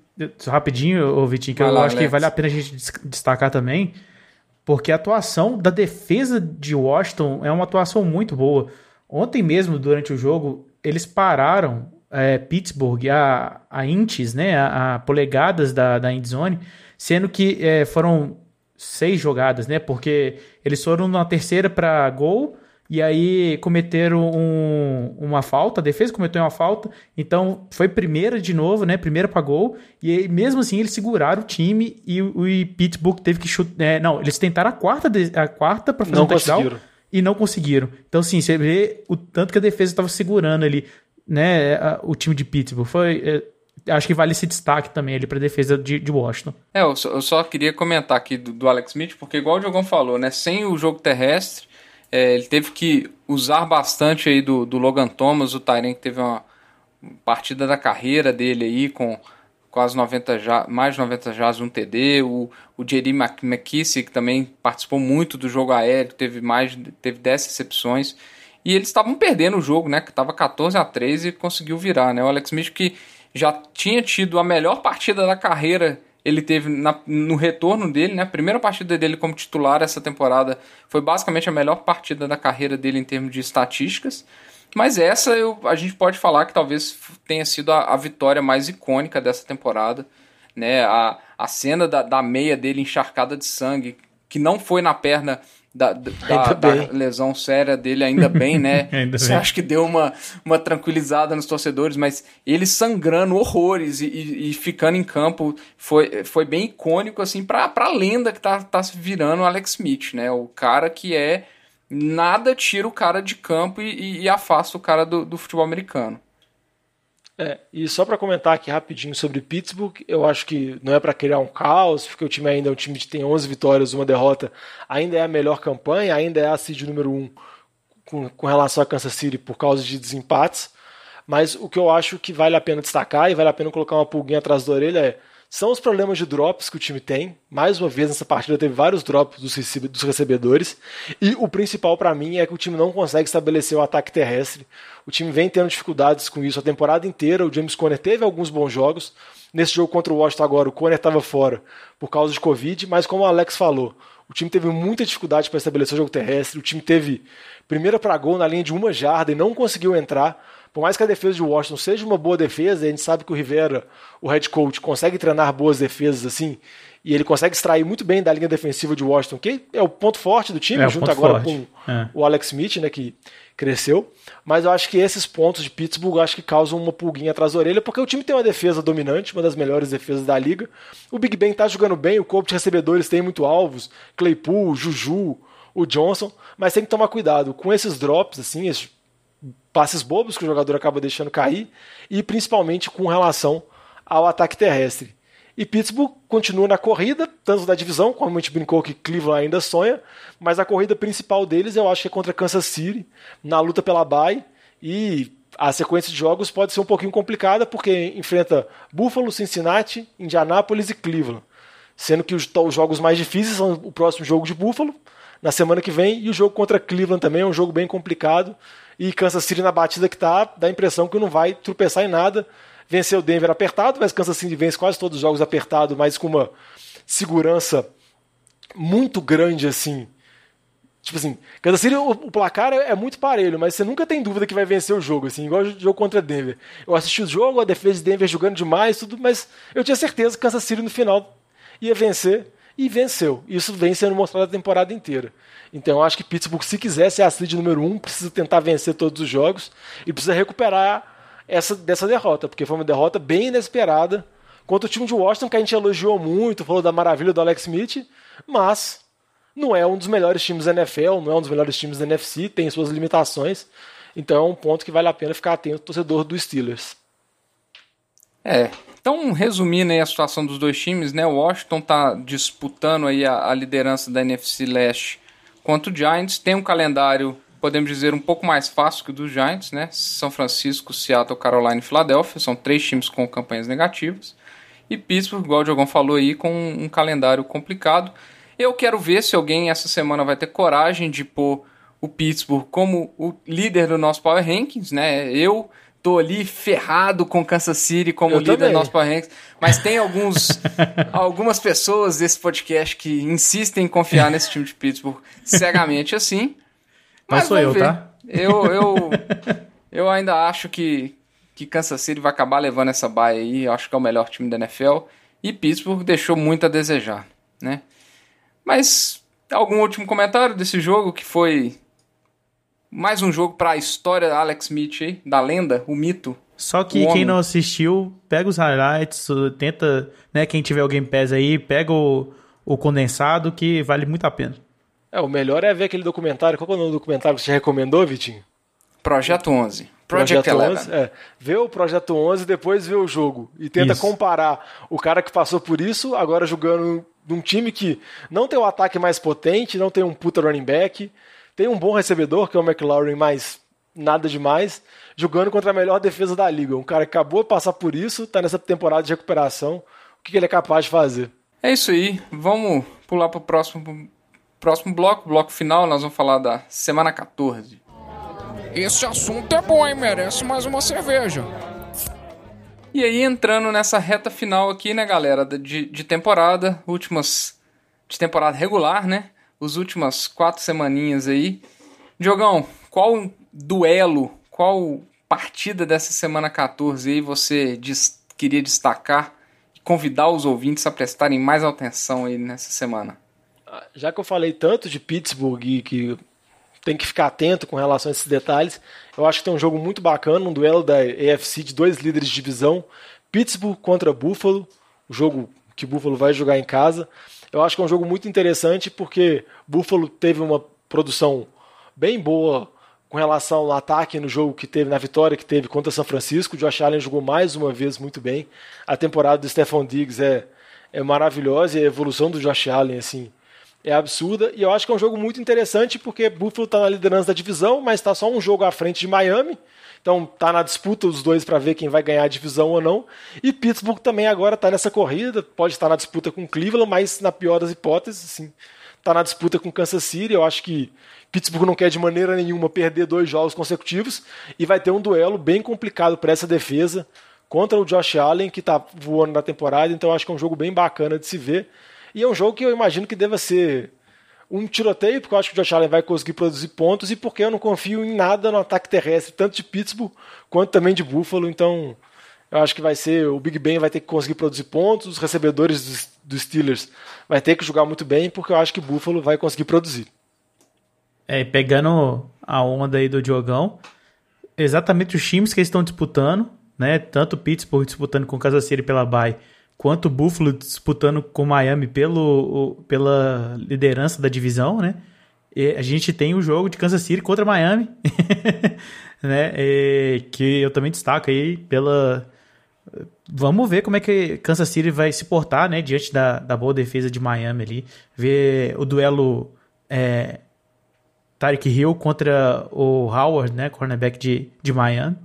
Rapidinho, Vitinho, que Vai eu lá, acho Alex. que vale a pena a gente destacar também, porque a atuação da defesa de Washington é uma atuação muito boa. Ontem mesmo, durante o jogo, eles pararam é, Pittsburgh a, a inches, né, a, a, polegadas da, da endzone, sendo que é, foram seis jogadas, né, porque eles foram na terceira para gol e aí cometeram um, uma falta, a defesa cometeu uma falta, então foi primeira de novo, né? Primeira para gol, e aí, mesmo assim eles seguraram o time e o, o Pittsburgh teve que chutar. É, não, eles tentaram a quarta, a quarta para fazer não um touchdown e não conseguiram. Então, sim, você vê o tanto que a defesa estava segurando ali, né? O time de Pittsburgh. Foi. É, acho que vale esse destaque também ali para defesa de, de, Washington. É, eu só, eu só, queria comentar aqui do, do Alex Smith, porque igual o Diogão falou, né? Sem o jogo terrestre é, ele teve que usar bastante aí do, do Logan Thomas, o Tyren que teve uma partida da carreira dele aí com quase 90 já, mais de 90 jazz, um TD, o, o Jerry McKissick que também participou muito do jogo aéreo, teve mais teve 10 recepções. E eles estavam perdendo o jogo, né? Que estava 14 a 3 e conseguiu virar, né? O Alex Smith que já tinha tido a melhor partida da carreira ele teve na, no retorno dele, né? A primeira partida dele como titular essa temporada foi basicamente a melhor partida da carreira dele em termos de estatísticas. Mas essa eu, a gente pode falar que talvez tenha sido a, a vitória mais icônica dessa temporada. Né? A, a cena da, da meia dele encharcada de sangue, que não foi na perna da, da, da, lesão séria dele, ainda bem, né? ainda Você bem. acha que deu uma, uma tranquilizada nos torcedores, mas ele sangrando horrores e, e, e, ficando em campo foi, foi bem icônico, assim, pra, pra lenda que tá, tá virando o Alex Smith, né? O cara que é. Nada tira o cara de campo e, e afasta o cara do, do futebol americano. É, e só para comentar aqui rapidinho sobre Pittsburgh, eu acho que não é para criar um caos, porque o time ainda é um time que tem 11 vitórias, uma derrota, ainda é a melhor campanha, ainda é a seed número 1 com, com relação a Kansas City por causa de desempates. Mas o que eu acho que vale a pena destacar e vale a pena colocar uma pulguinha atrás da orelha é são os problemas de drops que o time tem. Mais uma vez nessa partida teve vários drops dos, recebedores. E o principal para mim é que o time não consegue estabelecer o ataque terrestre. O time vem tendo dificuldades com isso a temporada inteira. O James Conner teve alguns bons jogos. Nesse jogo contra o Washington agora, o Conner estava fora por causa de Covid, mas como o Alex falou, o time teve muita dificuldade para estabelecer o jogo terrestre. O time teve primeira para gol na linha de uma jarda e não conseguiu entrar. Por mais que a defesa de Washington seja uma boa defesa, a gente sabe que o Rivera, o head coach, consegue treinar boas defesas assim, e ele consegue extrair muito bem da linha defensiva de Washington, que é o ponto forte do time, é, junto agora forte. com é. o Alex Smith, né, que cresceu. Mas eu acho que esses pontos de Pittsburgh acho que causam uma pulguinha atrás da orelha, porque o time tem uma defesa dominante, uma das melhores defesas da liga. O Big Ben tá jogando bem, o corpo de recebedores tem muito alvos, Claypool, Juju, o Johnson, mas tem que tomar cuidado com esses drops, assim, passes bobos que o jogador acaba deixando cair, e principalmente com relação ao ataque terrestre. E Pittsburgh continua na corrida, tanto da divisão, como a gente brincou que Cleveland ainda sonha, mas a corrida principal deles eu acho que é contra Kansas City, na luta pela bye, e a sequência de jogos pode ser um pouquinho complicada, porque enfrenta Buffalo, Cincinnati, Indianápolis e Cleveland. Sendo que os, os jogos mais difíceis são o próximo jogo de Buffalo, na semana que vem, e o jogo contra Cleveland também é um jogo bem complicado. E Kansas City na batida que tá, dá a impressão que não vai tropeçar em nada. Venceu o Denver apertado, mas Kansas City vence quase todos os jogos apertado, mas com uma segurança muito grande assim. Tipo assim, Kansas City, o, o placar é, é, muito parelho, mas você nunca tem dúvida que vai vencer o jogo, assim, igual o jogo contra Denver. Eu assisti o jogo, a defesa de Denver jogando demais, tudo, mas eu tinha certeza que Kansas City no final ia vencer e venceu. Isso vem sendo mostrado a temporada inteira. Então eu acho que Pittsburgh, se quiser ser a seed número um, precisa tentar vencer todos os jogos e precisa recuperar essa dessa derrota, porque foi uma derrota bem inesperada contra o time de Washington, que a gente elogiou muito, falou da maravilha do Alex Smith, mas não é um dos melhores times da NFL, não é um dos melhores times da NFC, tem suas limitações. Então é um ponto que vale a pena ficar atento, torcedor dos Steelers. É, então, resumindo aí a situação dos dois times, né? O Washington está disputando aí a, a, liderança da NFC Leste contra o Giants. Tem um calendário, podemos dizer, um pouco mais fácil que o dos Giants, né? São Francisco, Seattle, Carolina e Filadélfia. São três times com campanhas negativas. E Pittsburgh, igual o Diogão falou aí, com um calendário complicado. Eu quero ver se alguém essa semana vai ter coragem de pôr o Pittsburgh como o líder do nosso Power Rankings, né? Eu tô ali ferrado com Kansas City como Eu líder do nosso Power Rankings, mas tem alguns algumas pessoas desse podcast que insistem em confiar nesse time de Pittsburgh cegamente assim. Não sou eu, ver. tá? Eu, eu, eu ainda acho que, que Kansas City vai acabar levando essa baia aí. Eu acho que é o melhor time da NFL. E Pittsburgh deixou muito a desejar, né? Mas algum último comentário desse jogo que foi mais um jogo para a história da Alex Smith aí, da lenda, o mito. Só que quem não assistiu, pega os highlights, tenta, né, quem tiver o Game Pass aí, pega o, o condensado que vale muito a pena. É, o melhor é ver aquele documentário. Qual é o nome do documentário que você recomendou, Vitinho? Projeto 11. Project 11. 11. É, vê o Projeto 11 depois vê o jogo. E tenta Isso. comparar o cara que passou por isso, agora jogando num time que não tem o ataque mais potente, não tem um puta running back, tem um bom recebedor, que é o McLaurin, mas nada demais, jogando contra a melhor defesa da liga. Um cara que acabou de passar por isso, tá nessa temporada de recuperação. O que que ele é capaz de fazer? É isso aí. Vamos pular pro próximo, próximo bloco, bloco final. Nós vamos falar da semana 14. Esse assunto é bom, hein? Merece mais uma cerveja. E aí, entrando nessa reta final aqui, né, galera, de, de temporada, últimas. de temporada regular, né? Os últimas quatro semaninhas aí. Diogão, qual duelo, qual partida dessa semana 14 aí você queria destacar e convidar os ouvintes a prestarem mais atenção aí nessa semana? já que eu falei tanto de Pittsburgh e que tem que ficar atento com relação a esses detalhes, eu acho que tem um jogo muito bacana, um duelo da AFC de dois líderes de divisão, Pittsburgh contra Buffalo, o jogo que Buffalo vai jogar em casa. Eu acho que é um jogo muito interessante porque Buffalo teve uma produção bem boa com relação ao ataque no jogo que teve, na vitória que teve contra São Francisco. O Josh Allen jogou mais uma vez muito bem. A temporada do Stephon Diggs é, é maravilhosa e a evolução do Josh Allen, assim, é absurda. E eu acho que é um jogo muito interessante porque Buffalo está na liderança da divisão, mas está só um jogo à frente de Miami. Então tá na disputa os dois para ver quem vai ganhar a divisão ou não. E Pittsburgh também agora está nessa corrida, pode estar na disputa com Cleveland, mas na pior das hipóteses, assim, tá na disputa com Kansas City. Eu acho que Pittsburgh não quer de maneira nenhuma perder dois jogos consecutivos e vai ter um duelo bem complicado para essa defesa contra o Josh Allen, que está voando na temporada. Então acho que é um jogo bem bacana de se ver. E é um jogo que eu imagino que deva ser um tiroteio, porque eu acho que o Josh Allen vai conseguir produzir pontos e porque eu não confio em nada no ataque terrestre, tanto de Pittsburgh quanto também de Buffalo. Então eu acho que vai ser o Big Ben vai ter que conseguir produzir pontos, os recebedores dos, dos Steelers vai ter que jogar muito bem, porque eu acho que Buffalo vai conseguir produzir. É, pegando a onda aí do Diogão, exatamente os times que eles estão disputando, né? Tanto Pittsburgh disputando com Kansas City pela bye, quanto o Buffalo disputando com Miami pelo, pela liderança da divisão, né? E a gente tem o jogo de Kansas City contra Miami, né? E que eu também destaco aí pela Vamos ver como é que Kansas City vai se portar, né, diante da, da boa defesa de Miami ali. Ver o duelo é, Tyreek Hill contra o Howard, né, cornerback de, de Miami.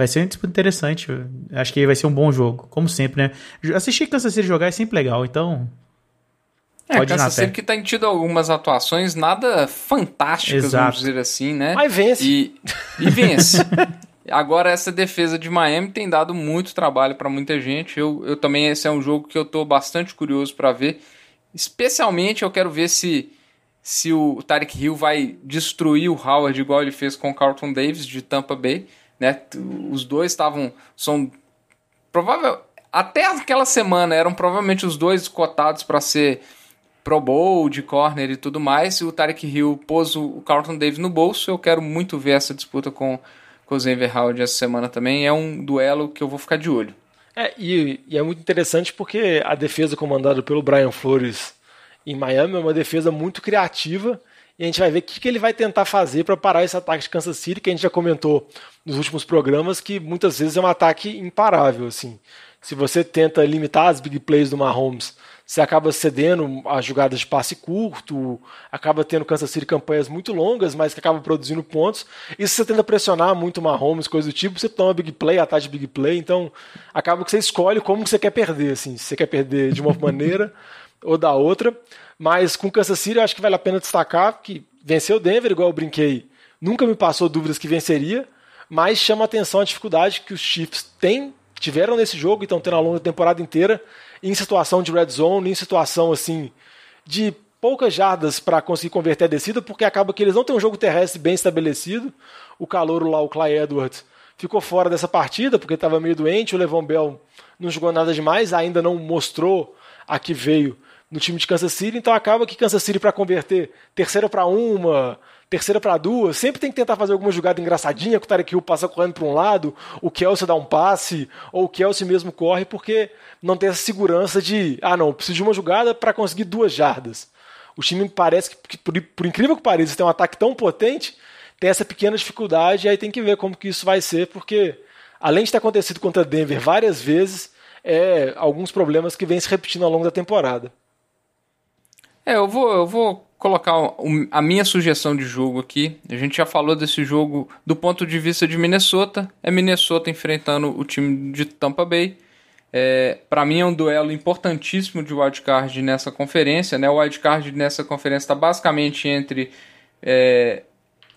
Vai ser disputa interessante. Acho que vai ser um bom jogo, como sempre, né? Assistir Kansas City jogar é sempre legal, então É, Pode Kansas. City que tem tido algumas atuações nada fantásticas, Exato. vamos dizer assim, né? Mas vence. E, e vence. Agora, essa defesa de Miami tem dado muito trabalho para muita gente. Eu, eu também, esse é um jogo que eu tô bastante curioso para ver. Especialmente, eu quero ver se, se o Tarek Hill vai destruir o Howard igual ele fez com o Carlton Davis de Tampa Bay. Né? Os dois estavam. São provável. Até aquela semana eram provavelmente os dois cotados para ser Pro Bowl, de corner e tudo mais. E o Tarek Hill pôs o Carlton Davis no bolso. Eu quero muito ver essa disputa com, com o Xavier Howard essa semana também. É um duelo que eu vou ficar de olho. É, e, e é muito interessante porque a defesa comandada pelo Brian Flores em Miami é uma defesa muito criativa e a gente vai ver o que, que ele vai tentar fazer para parar esse ataque de Kansas City, que a gente já comentou nos últimos programas, que muitas vezes é um ataque imparável. Assim. Se você tenta limitar as big plays do Mahomes, você acaba cedendo as jogadas de passe curto, acaba tendo Kansas City campanhas muito longas, mas que acaba produzindo pontos. E se você tenta pressionar muito o Mahomes, coisa do tipo, você toma big play, atrás de big play, então acaba que você escolhe como que você quer perder, assim, se você quer perder de uma maneira ou da outra. Mas com Kansas City eu acho que vale a pena destacar que venceu o Denver, igual eu brinquei, nunca me passou dúvidas que venceria, mas chama atenção a dificuldade que os Chiefs têm, tiveram nesse jogo e estão tendo ao longo da temporada inteira em situação de red zone, em situação assim de poucas jardas para conseguir converter a descida, porque acaba que eles não têm um jogo terrestre bem estabelecido. O calouro lá, o Clay Edwards, ficou fora dessa partida porque estava meio doente. O Levon Bell não jogou nada demais, ainda não mostrou a que veio no time de Kansas City. Então acaba que Kansas City para converter terceira para uma, terceira para duas, sempre tem que tentar fazer alguma jogada engraçadinha, que o Tarek Hill passa correndo para um lado, o Kelsey dá um passe, ou o Kelsey mesmo corre, porque não tem essa segurança de, ah não, preciso de uma jogada para conseguir duas jardas. O time parece que, por, por incrível que pareça, tem um ataque tão potente, tem essa pequena dificuldade, e aí tem que ver como que isso vai ser, porque além de ter acontecido contra Denver várias vezes, é alguns problemas que vêm se repetindo ao longo da temporada. É, eu vou, eu vou colocar a minha sugestão de jogo aqui. A gente já falou desse jogo do ponto de vista de Minnesota. É Minnesota enfrentando o time de Tampa Bay. É, para mim é um duelo importantíssimo de wildcard nessa conferência. Né? O wildcard nessa conferência está basicamente entre. É,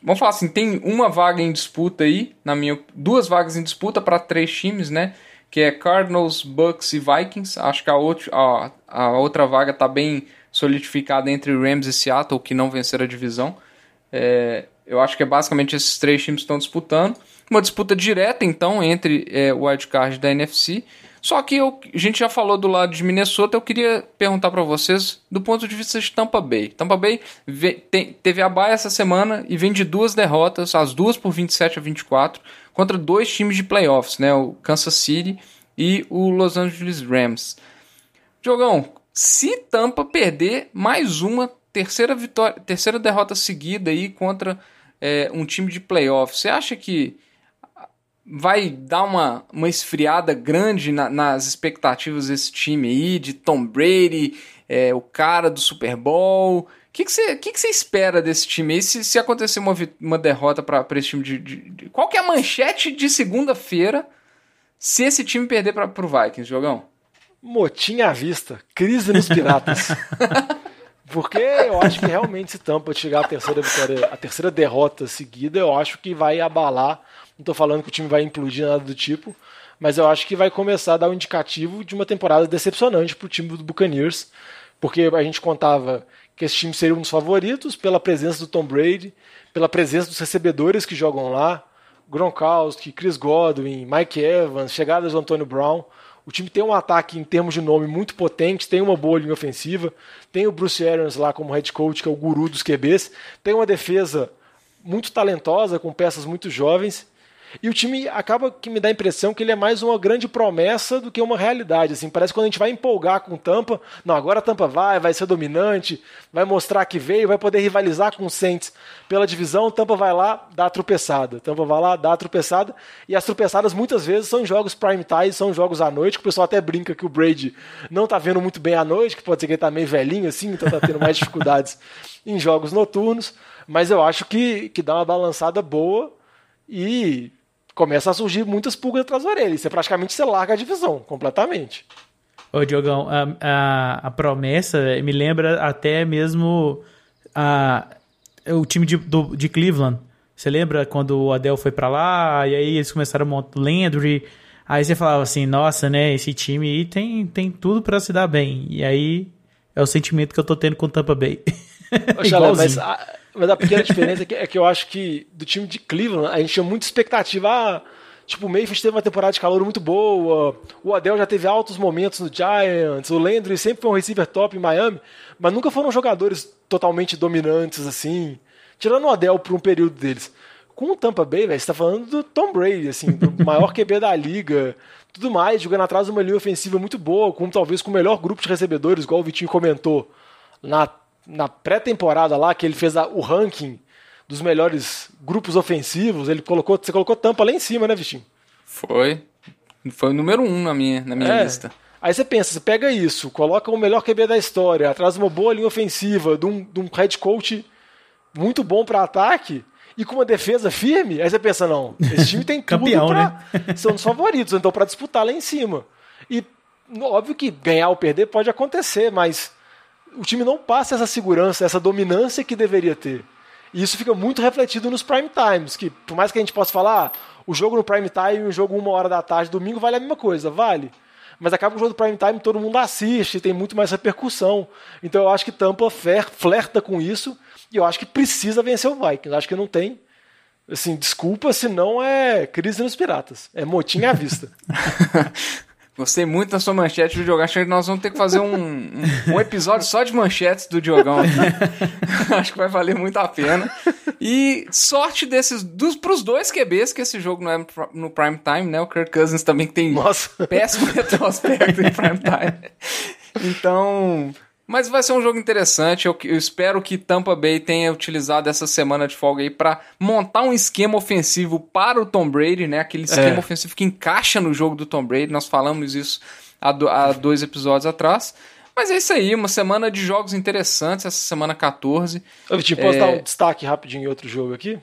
vamos falar assim, tem uma vaga em disputa aí, na minha, duas vagas em disputa para três times, né? Que é Cardinals, Bucks e Vikings. Acho que a, outro, a, a outra vaga está bem solidificada entre Rams e Seattle, que não venceram a divisão. É, eu acho que é basicamente esses três times que estão disputando. Uma disputa direta, então, entre é, o wildcard da NFC. Só que eu, a gente já falou do lado de Minnesota, eu queria perguntar para vocês do ponto de vista de Tampa Bay. Tampa Bay tem, teve a baia essa semana e vem de duas derrotas, as duas por 27 a 24, contra dois times de playoffs, né? O Kansas City e o Los Angeles Rams. Diogão, se Tampa perder mais uma terceira vitória, terceira derrota seguida aí contra é, um time de playoff, você acha que vai dar uma, uma esfriada grande na, nas expectativas desse time aí, de Tom Brady, é, o cara do Super Bowl? O que, que, você, que, que você espera desse time aí se, se acontecer uma, uma derrota para esse time de, de, de, Qual que é a manchete de segunda-feira se esse time perder para o Vikings, Jogão? Motim à vista, crise nos piratas. Porque eu acho que realmente se Tampa chegar à terceira vitória, a terceira derrota seguida, eu acho que vai abalar. Não estou falando que o time vai implodir nada do tipo, mas eu acho que vai começar a dar um indicativo de uma temporada decepcionante para o time do Buccaneers, porque a gente contava que esse time seria um dos favoritos pela presença do Tom Brady, pela presença dos recebedores que jogam lá, Gronkowski, Chris Godwin, Mike Evans, chegadas do Antônio Brown. O time tem um ataque em termos de nome muito potente, tem uma boa linha ofensiva, tem o Bruce Arians lá como head coach, que é o guru dos QBs, tem uma defesa muito talentosa, com peças muito jovens, e o time acaba que me dá a impressão que ele é mais uma grande promessa do que uma realidade. Assim, parece que quando a gente vai empolgar com Tampa, não, agora a Tampa vai, vai ser dominante, vai mostrar que veio, vai poder rivalizar com o Saints pela divisão, Tampa vai lá, dá a tropeçada. Tampa vai lá, dá a tropeçada. E as tropeçadas muitas vezes são jogos prime time, são jogos à noite, que o pessoal até brinca que o Brady não tá vendo muito bem à noite, que pode ser que ele tá meio velhinho assim, então tá tendo mais dificuldades em jogos noturnos. Mas eu acho que, que dá uma balançada boa e começa a surgir muitas pulgas atrás da orelha. Isso é praticamente você larga a divisão completamente. Ô, Diogão, a, a, a promessa me lembra até mesmo a, o time de, do, de Cleveland. Você lembra quando o Adel foi para lá e aí eles começaram a montar Landry? Aí você falava assim, nossa, né, esse time aí tem, tem tudo para se dar bem. E aí é o sentimento que eu tô tendo com o Tampa Bay. Oxalá, mas a, mas a pequena diferença é que, é que, eu acho que do time de Cleveland a gente tinha muita expectativa. Ah, tipo, o Mayfield teve uma temporada de calor muito boa, o Adel já teve altos momentos no Giants, o Landry sempre foi um receiver top em Miami, mas nunca foram jogadores totalmente dominantes assim. Tirando o Adel por um período deles. Com o Tampa Bay, velho, você tá falando do Tom Brady, assim, do maior QB da liga, tudo mais, jogando atrás de uma linha ofensiva muito boa, com talvez com o melhor grupo de recebedores, igual o Vitinho comentou na na pré-temporada lá, que ele fez a, o ranking dos melhores grupos ofensivos, ele colocou, você colocou tampa lá em cima, né, Vichinho? Foi. Foi o número um na minha, na minha É. lista. Aí você pensa, você pega isso, coloca o melhor QB da história, traz uma boa linha ofensiva, de um, de um head coach muito bom para ataque e com uma defesa firme, aí você pensa, não, esse time tem tudo Campeão, pra ser um dos favoritos, então para disputar lá em cima. E óbvio que ganhar ou perder pode acontecer, mas o time não passa essa segurança, essa dominância que deveria ter. E isso fica muito refletido nos prime times, que por mais que a gente possa falar, ah, o jogo no prime time e o jogo uma hora da tarde, domingo, vale a mesma coisa, vale. Mas acaba o jogo do prime time, todo mundo assiste, tem muito mais repercussão. Então eu acho que Tampa fler- flerta com isso e eu acho que precisa vencer o Vikings. Eu acho que não tem, assim, desculpa, senão é crise nos piratas. É motim à vista. Gostei muito da sua manchete do Diogão. Acho que nós vamos ter que fazer um, um, um episódio só de manchetes do Diogão aqui. Acho que vai valer muito a pena. E sorte desses dos, pros dois QBs, que esse jogo não é no prime time, né? O Kirk Cousins também tem Nossa. péssimo retrospecto em prime time. Então. Mas vai ser um jogo interessante. Eu, eu espero que Tampa Bay tenha utilizado essa semana de folga aí para montar um esquema ofensivo para o Tom Brady, né? Aquele esquema É. ofensivo que encaixa no jogo do Tom Brady. Nós falamos isso há, do- há dois episódios atrás. Mas é isso aí, uma semana de jogos interessantes, essa semana 14. Ô, Vitinho, posso É. dar um destaque rapidinho em outro jogo aqui?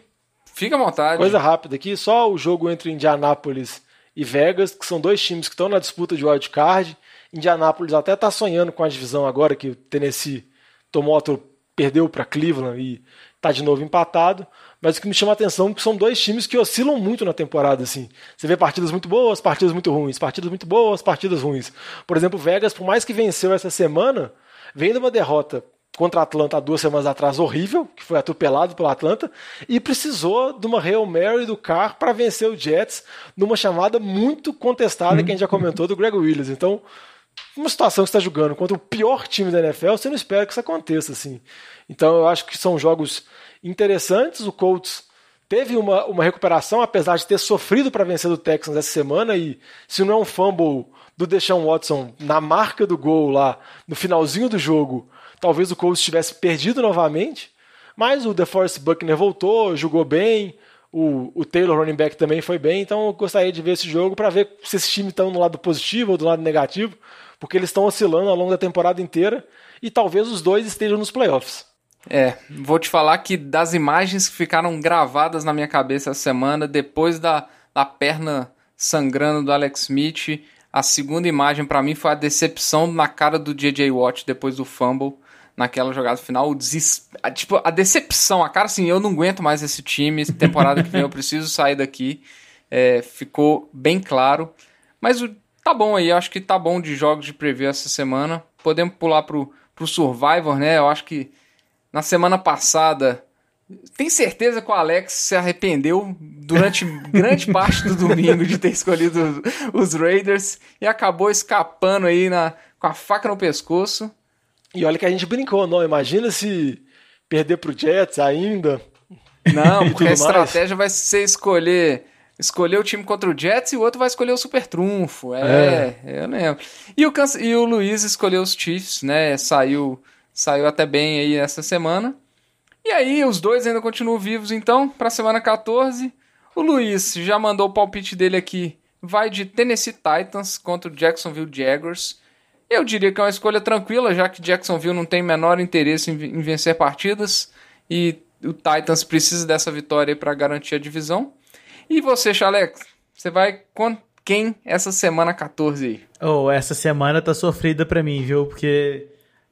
Fica à vontade. Coisa rápida aqui, só o jogo entre Indianápolis e Vegas, que são dois times que estão na disputa de wild card. Indianápolis até está sonhando com a divisão agora que o Tennessee tomou outro, perdeu para Cleveland e está de novo empatado. Mas o que me chama a atenção é que são dois times que oscilam muito na temporada assim. Você vê partidas muito boas, partidas muito ruins, partidas muito boas, partidas ruins. Por exemplo, Vegas, por mais que venceu essa semana, vem de uma derrota contra a Atlanta há duas semanas atrás horrível, que foi atropelado pelo Atlanta, e precisou de uma Hail Mary do Carr para vencer o Jets numa chamada muito contestada que a gente já comentou do Greg Williams. Então, uma situação que está jogando contra o pior time da NFL, você não espera que isso aconteça assim. Então, eu acho que são jogos interessantes. O Colts teve uma, uma recuperação, apesar de ter sofrido para vencer do Texans essa semana, e se não é um fumble do Deshaun Watson na marca do gol lá, no finalzinho do jogo, talvez o Colts tivesse perdido novamente, mas o DeForest Buckner voltou, jogou bem, o, o Taylor running back também foi bem, então eu gostaria de ver esse jogo para ver se esse time estão no lado positivo ou do lado negativo, porque eles estão oscilando ao longo da temporada inteira e talvez os dois estejam nos playoffs. É, vou te falar que das imagens que ficaram gravadas na minha cabeça essa semana, depois da, da perna sangrando do Alex Smith, a segunda imagem pra mim foi a decepção na cara do JJ Watt depois do fumble naquela jogada final. O deses... a, tipo, a decepção, a cara assim, eu não aguento mais esse time, temporada que vem eu preciso sair daqui. É, ficou bem claro. Mas o, tá bom aí, acho que tá bom de jogos de preview essa semana. Podemos pular pro, pro Survivor, né? Eu acho que na semana passada. Tem certeza que o Alex se arrependeu durante grande parte do domingo de ter escolhido os Raiders e acabou escapando aí na, com a faca no pescoço. E olha que a gente brincou, não? Imagina se perder pro Jets ainda. Não, porque a tudo mais. estratégia vai ser escolher escolher o time contra o Jets e o outro vai escolher o super trunfo. É, eu lembro. E o, e o Luiz escolheu os Chiefs, né? Saiu, saiu até bem aí essa semana. E aí, os dois ainda continuam vivos, então, pra semana 14. O Luiz já mandou o palpite dele aqui. Vai de Tennessee Titans contra o Jacksonville Jaguars. Eu diria que é uma escolha tranquila, já que Jacksonville não tem menor interesse em vencer partidas. E o Titans precisa dessa vitória para garantir a divisão. E você, Chalex? Você vai com quem essa semana 14 aí? Oh, essa semana tá sofrida pra mim, viu? Porque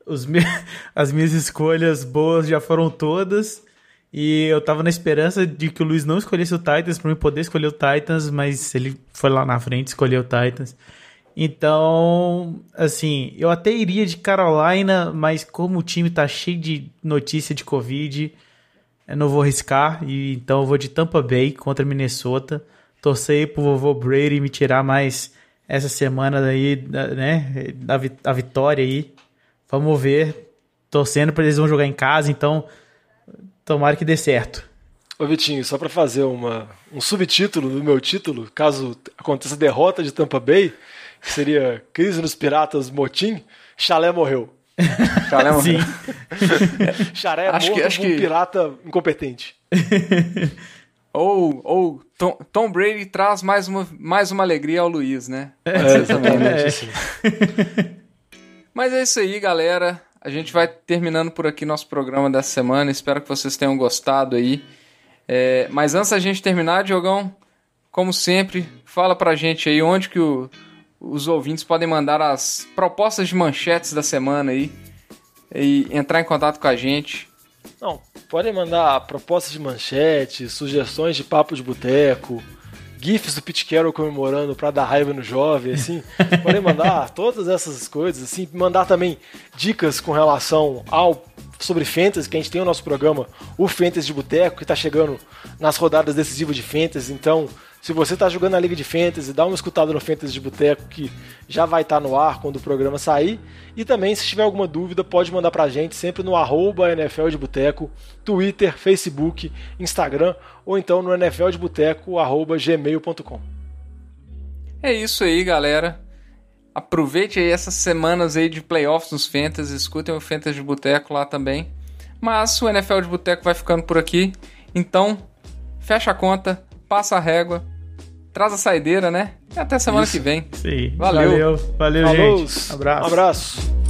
os me- as minhas escolhas boas já foram todas. E eu tava na esperança de que o Luiz não escolhesse o Titans pra mim poder escolher o Titans, mas ele foi lá na frente escolheu o Titans. Então, assim, eu até iria de Carolina, mas como o time tá cheio de notícia de Covid, eu não vou arriscar. E, então eu vou de Tampa Bay contra Minnesota. Torcer pro vovô Brady me tirar mais essa semana daí, da- né? A vitória aí. Vamos ver. Torcendo para eles vão jogar em casa, então tomara que dê certo. Ô Vitinho, só para fazer uma, um subtítulo do meu título, caso aconteça derrota de Tampa Bay, que seria Crise nos Piratas Motim, Chalé morreu. Chalé morreu. Sim. Chalé é Acho morto que- acho por um que- pirata incompetente. Ou, ou Tom, Tom Brady traz mais uma, mais uma alegria ao Luiz, né? É, exatamente. É. Mas é isso aí, galera. A gente vai terminando por aqui nosso programa dessa semana. Espero que vocês tenham gostado aí. É, mas antes da gente terminar, Diogão, como sempre, fala pra gente aí onde que o- os ouvintes podem mandar as propostas de manchetes da semana aí e entrar em contato com a gente. Não, podem mandar propostas de manchete, sugestões de papo de boteco, GIFs do Pete Carroll comemorando pra dar raiva no jovem, assim. podem mandar todas essas coisas, assim. Mandar também dicas com relação ao sobre Fantasy, que a gente tem o nosso programa, o Fantasy de Boteco, que tá chegando nas rodadas decisivas de Fantasy. Então, se você tá jogando na Liga de Fantasy, dá uma escutada no Fantasy de Boteco, que já vai estar no ar quando o programa sair. E também, se tiver alguma dúvida, pode mandar pra gente sempre no arroba NFL de Boteco, Twitter, Facebook, Instagram, ou então no nfldeboteco.gmail.com. É isso aí, galera. Aproveite aí essas semanas aí de playoffs nos Fantasy, escutem o Fantasy de Boteco lá também. Mas o NFL de Boteco vai ficando por aqui. Então, fecha a conta, passa a régua, traz a saideira, né? E até semana Isso. que vem. Sim. Valeu. Valeu, valeu Falou, gente. Abraço. Um abraço.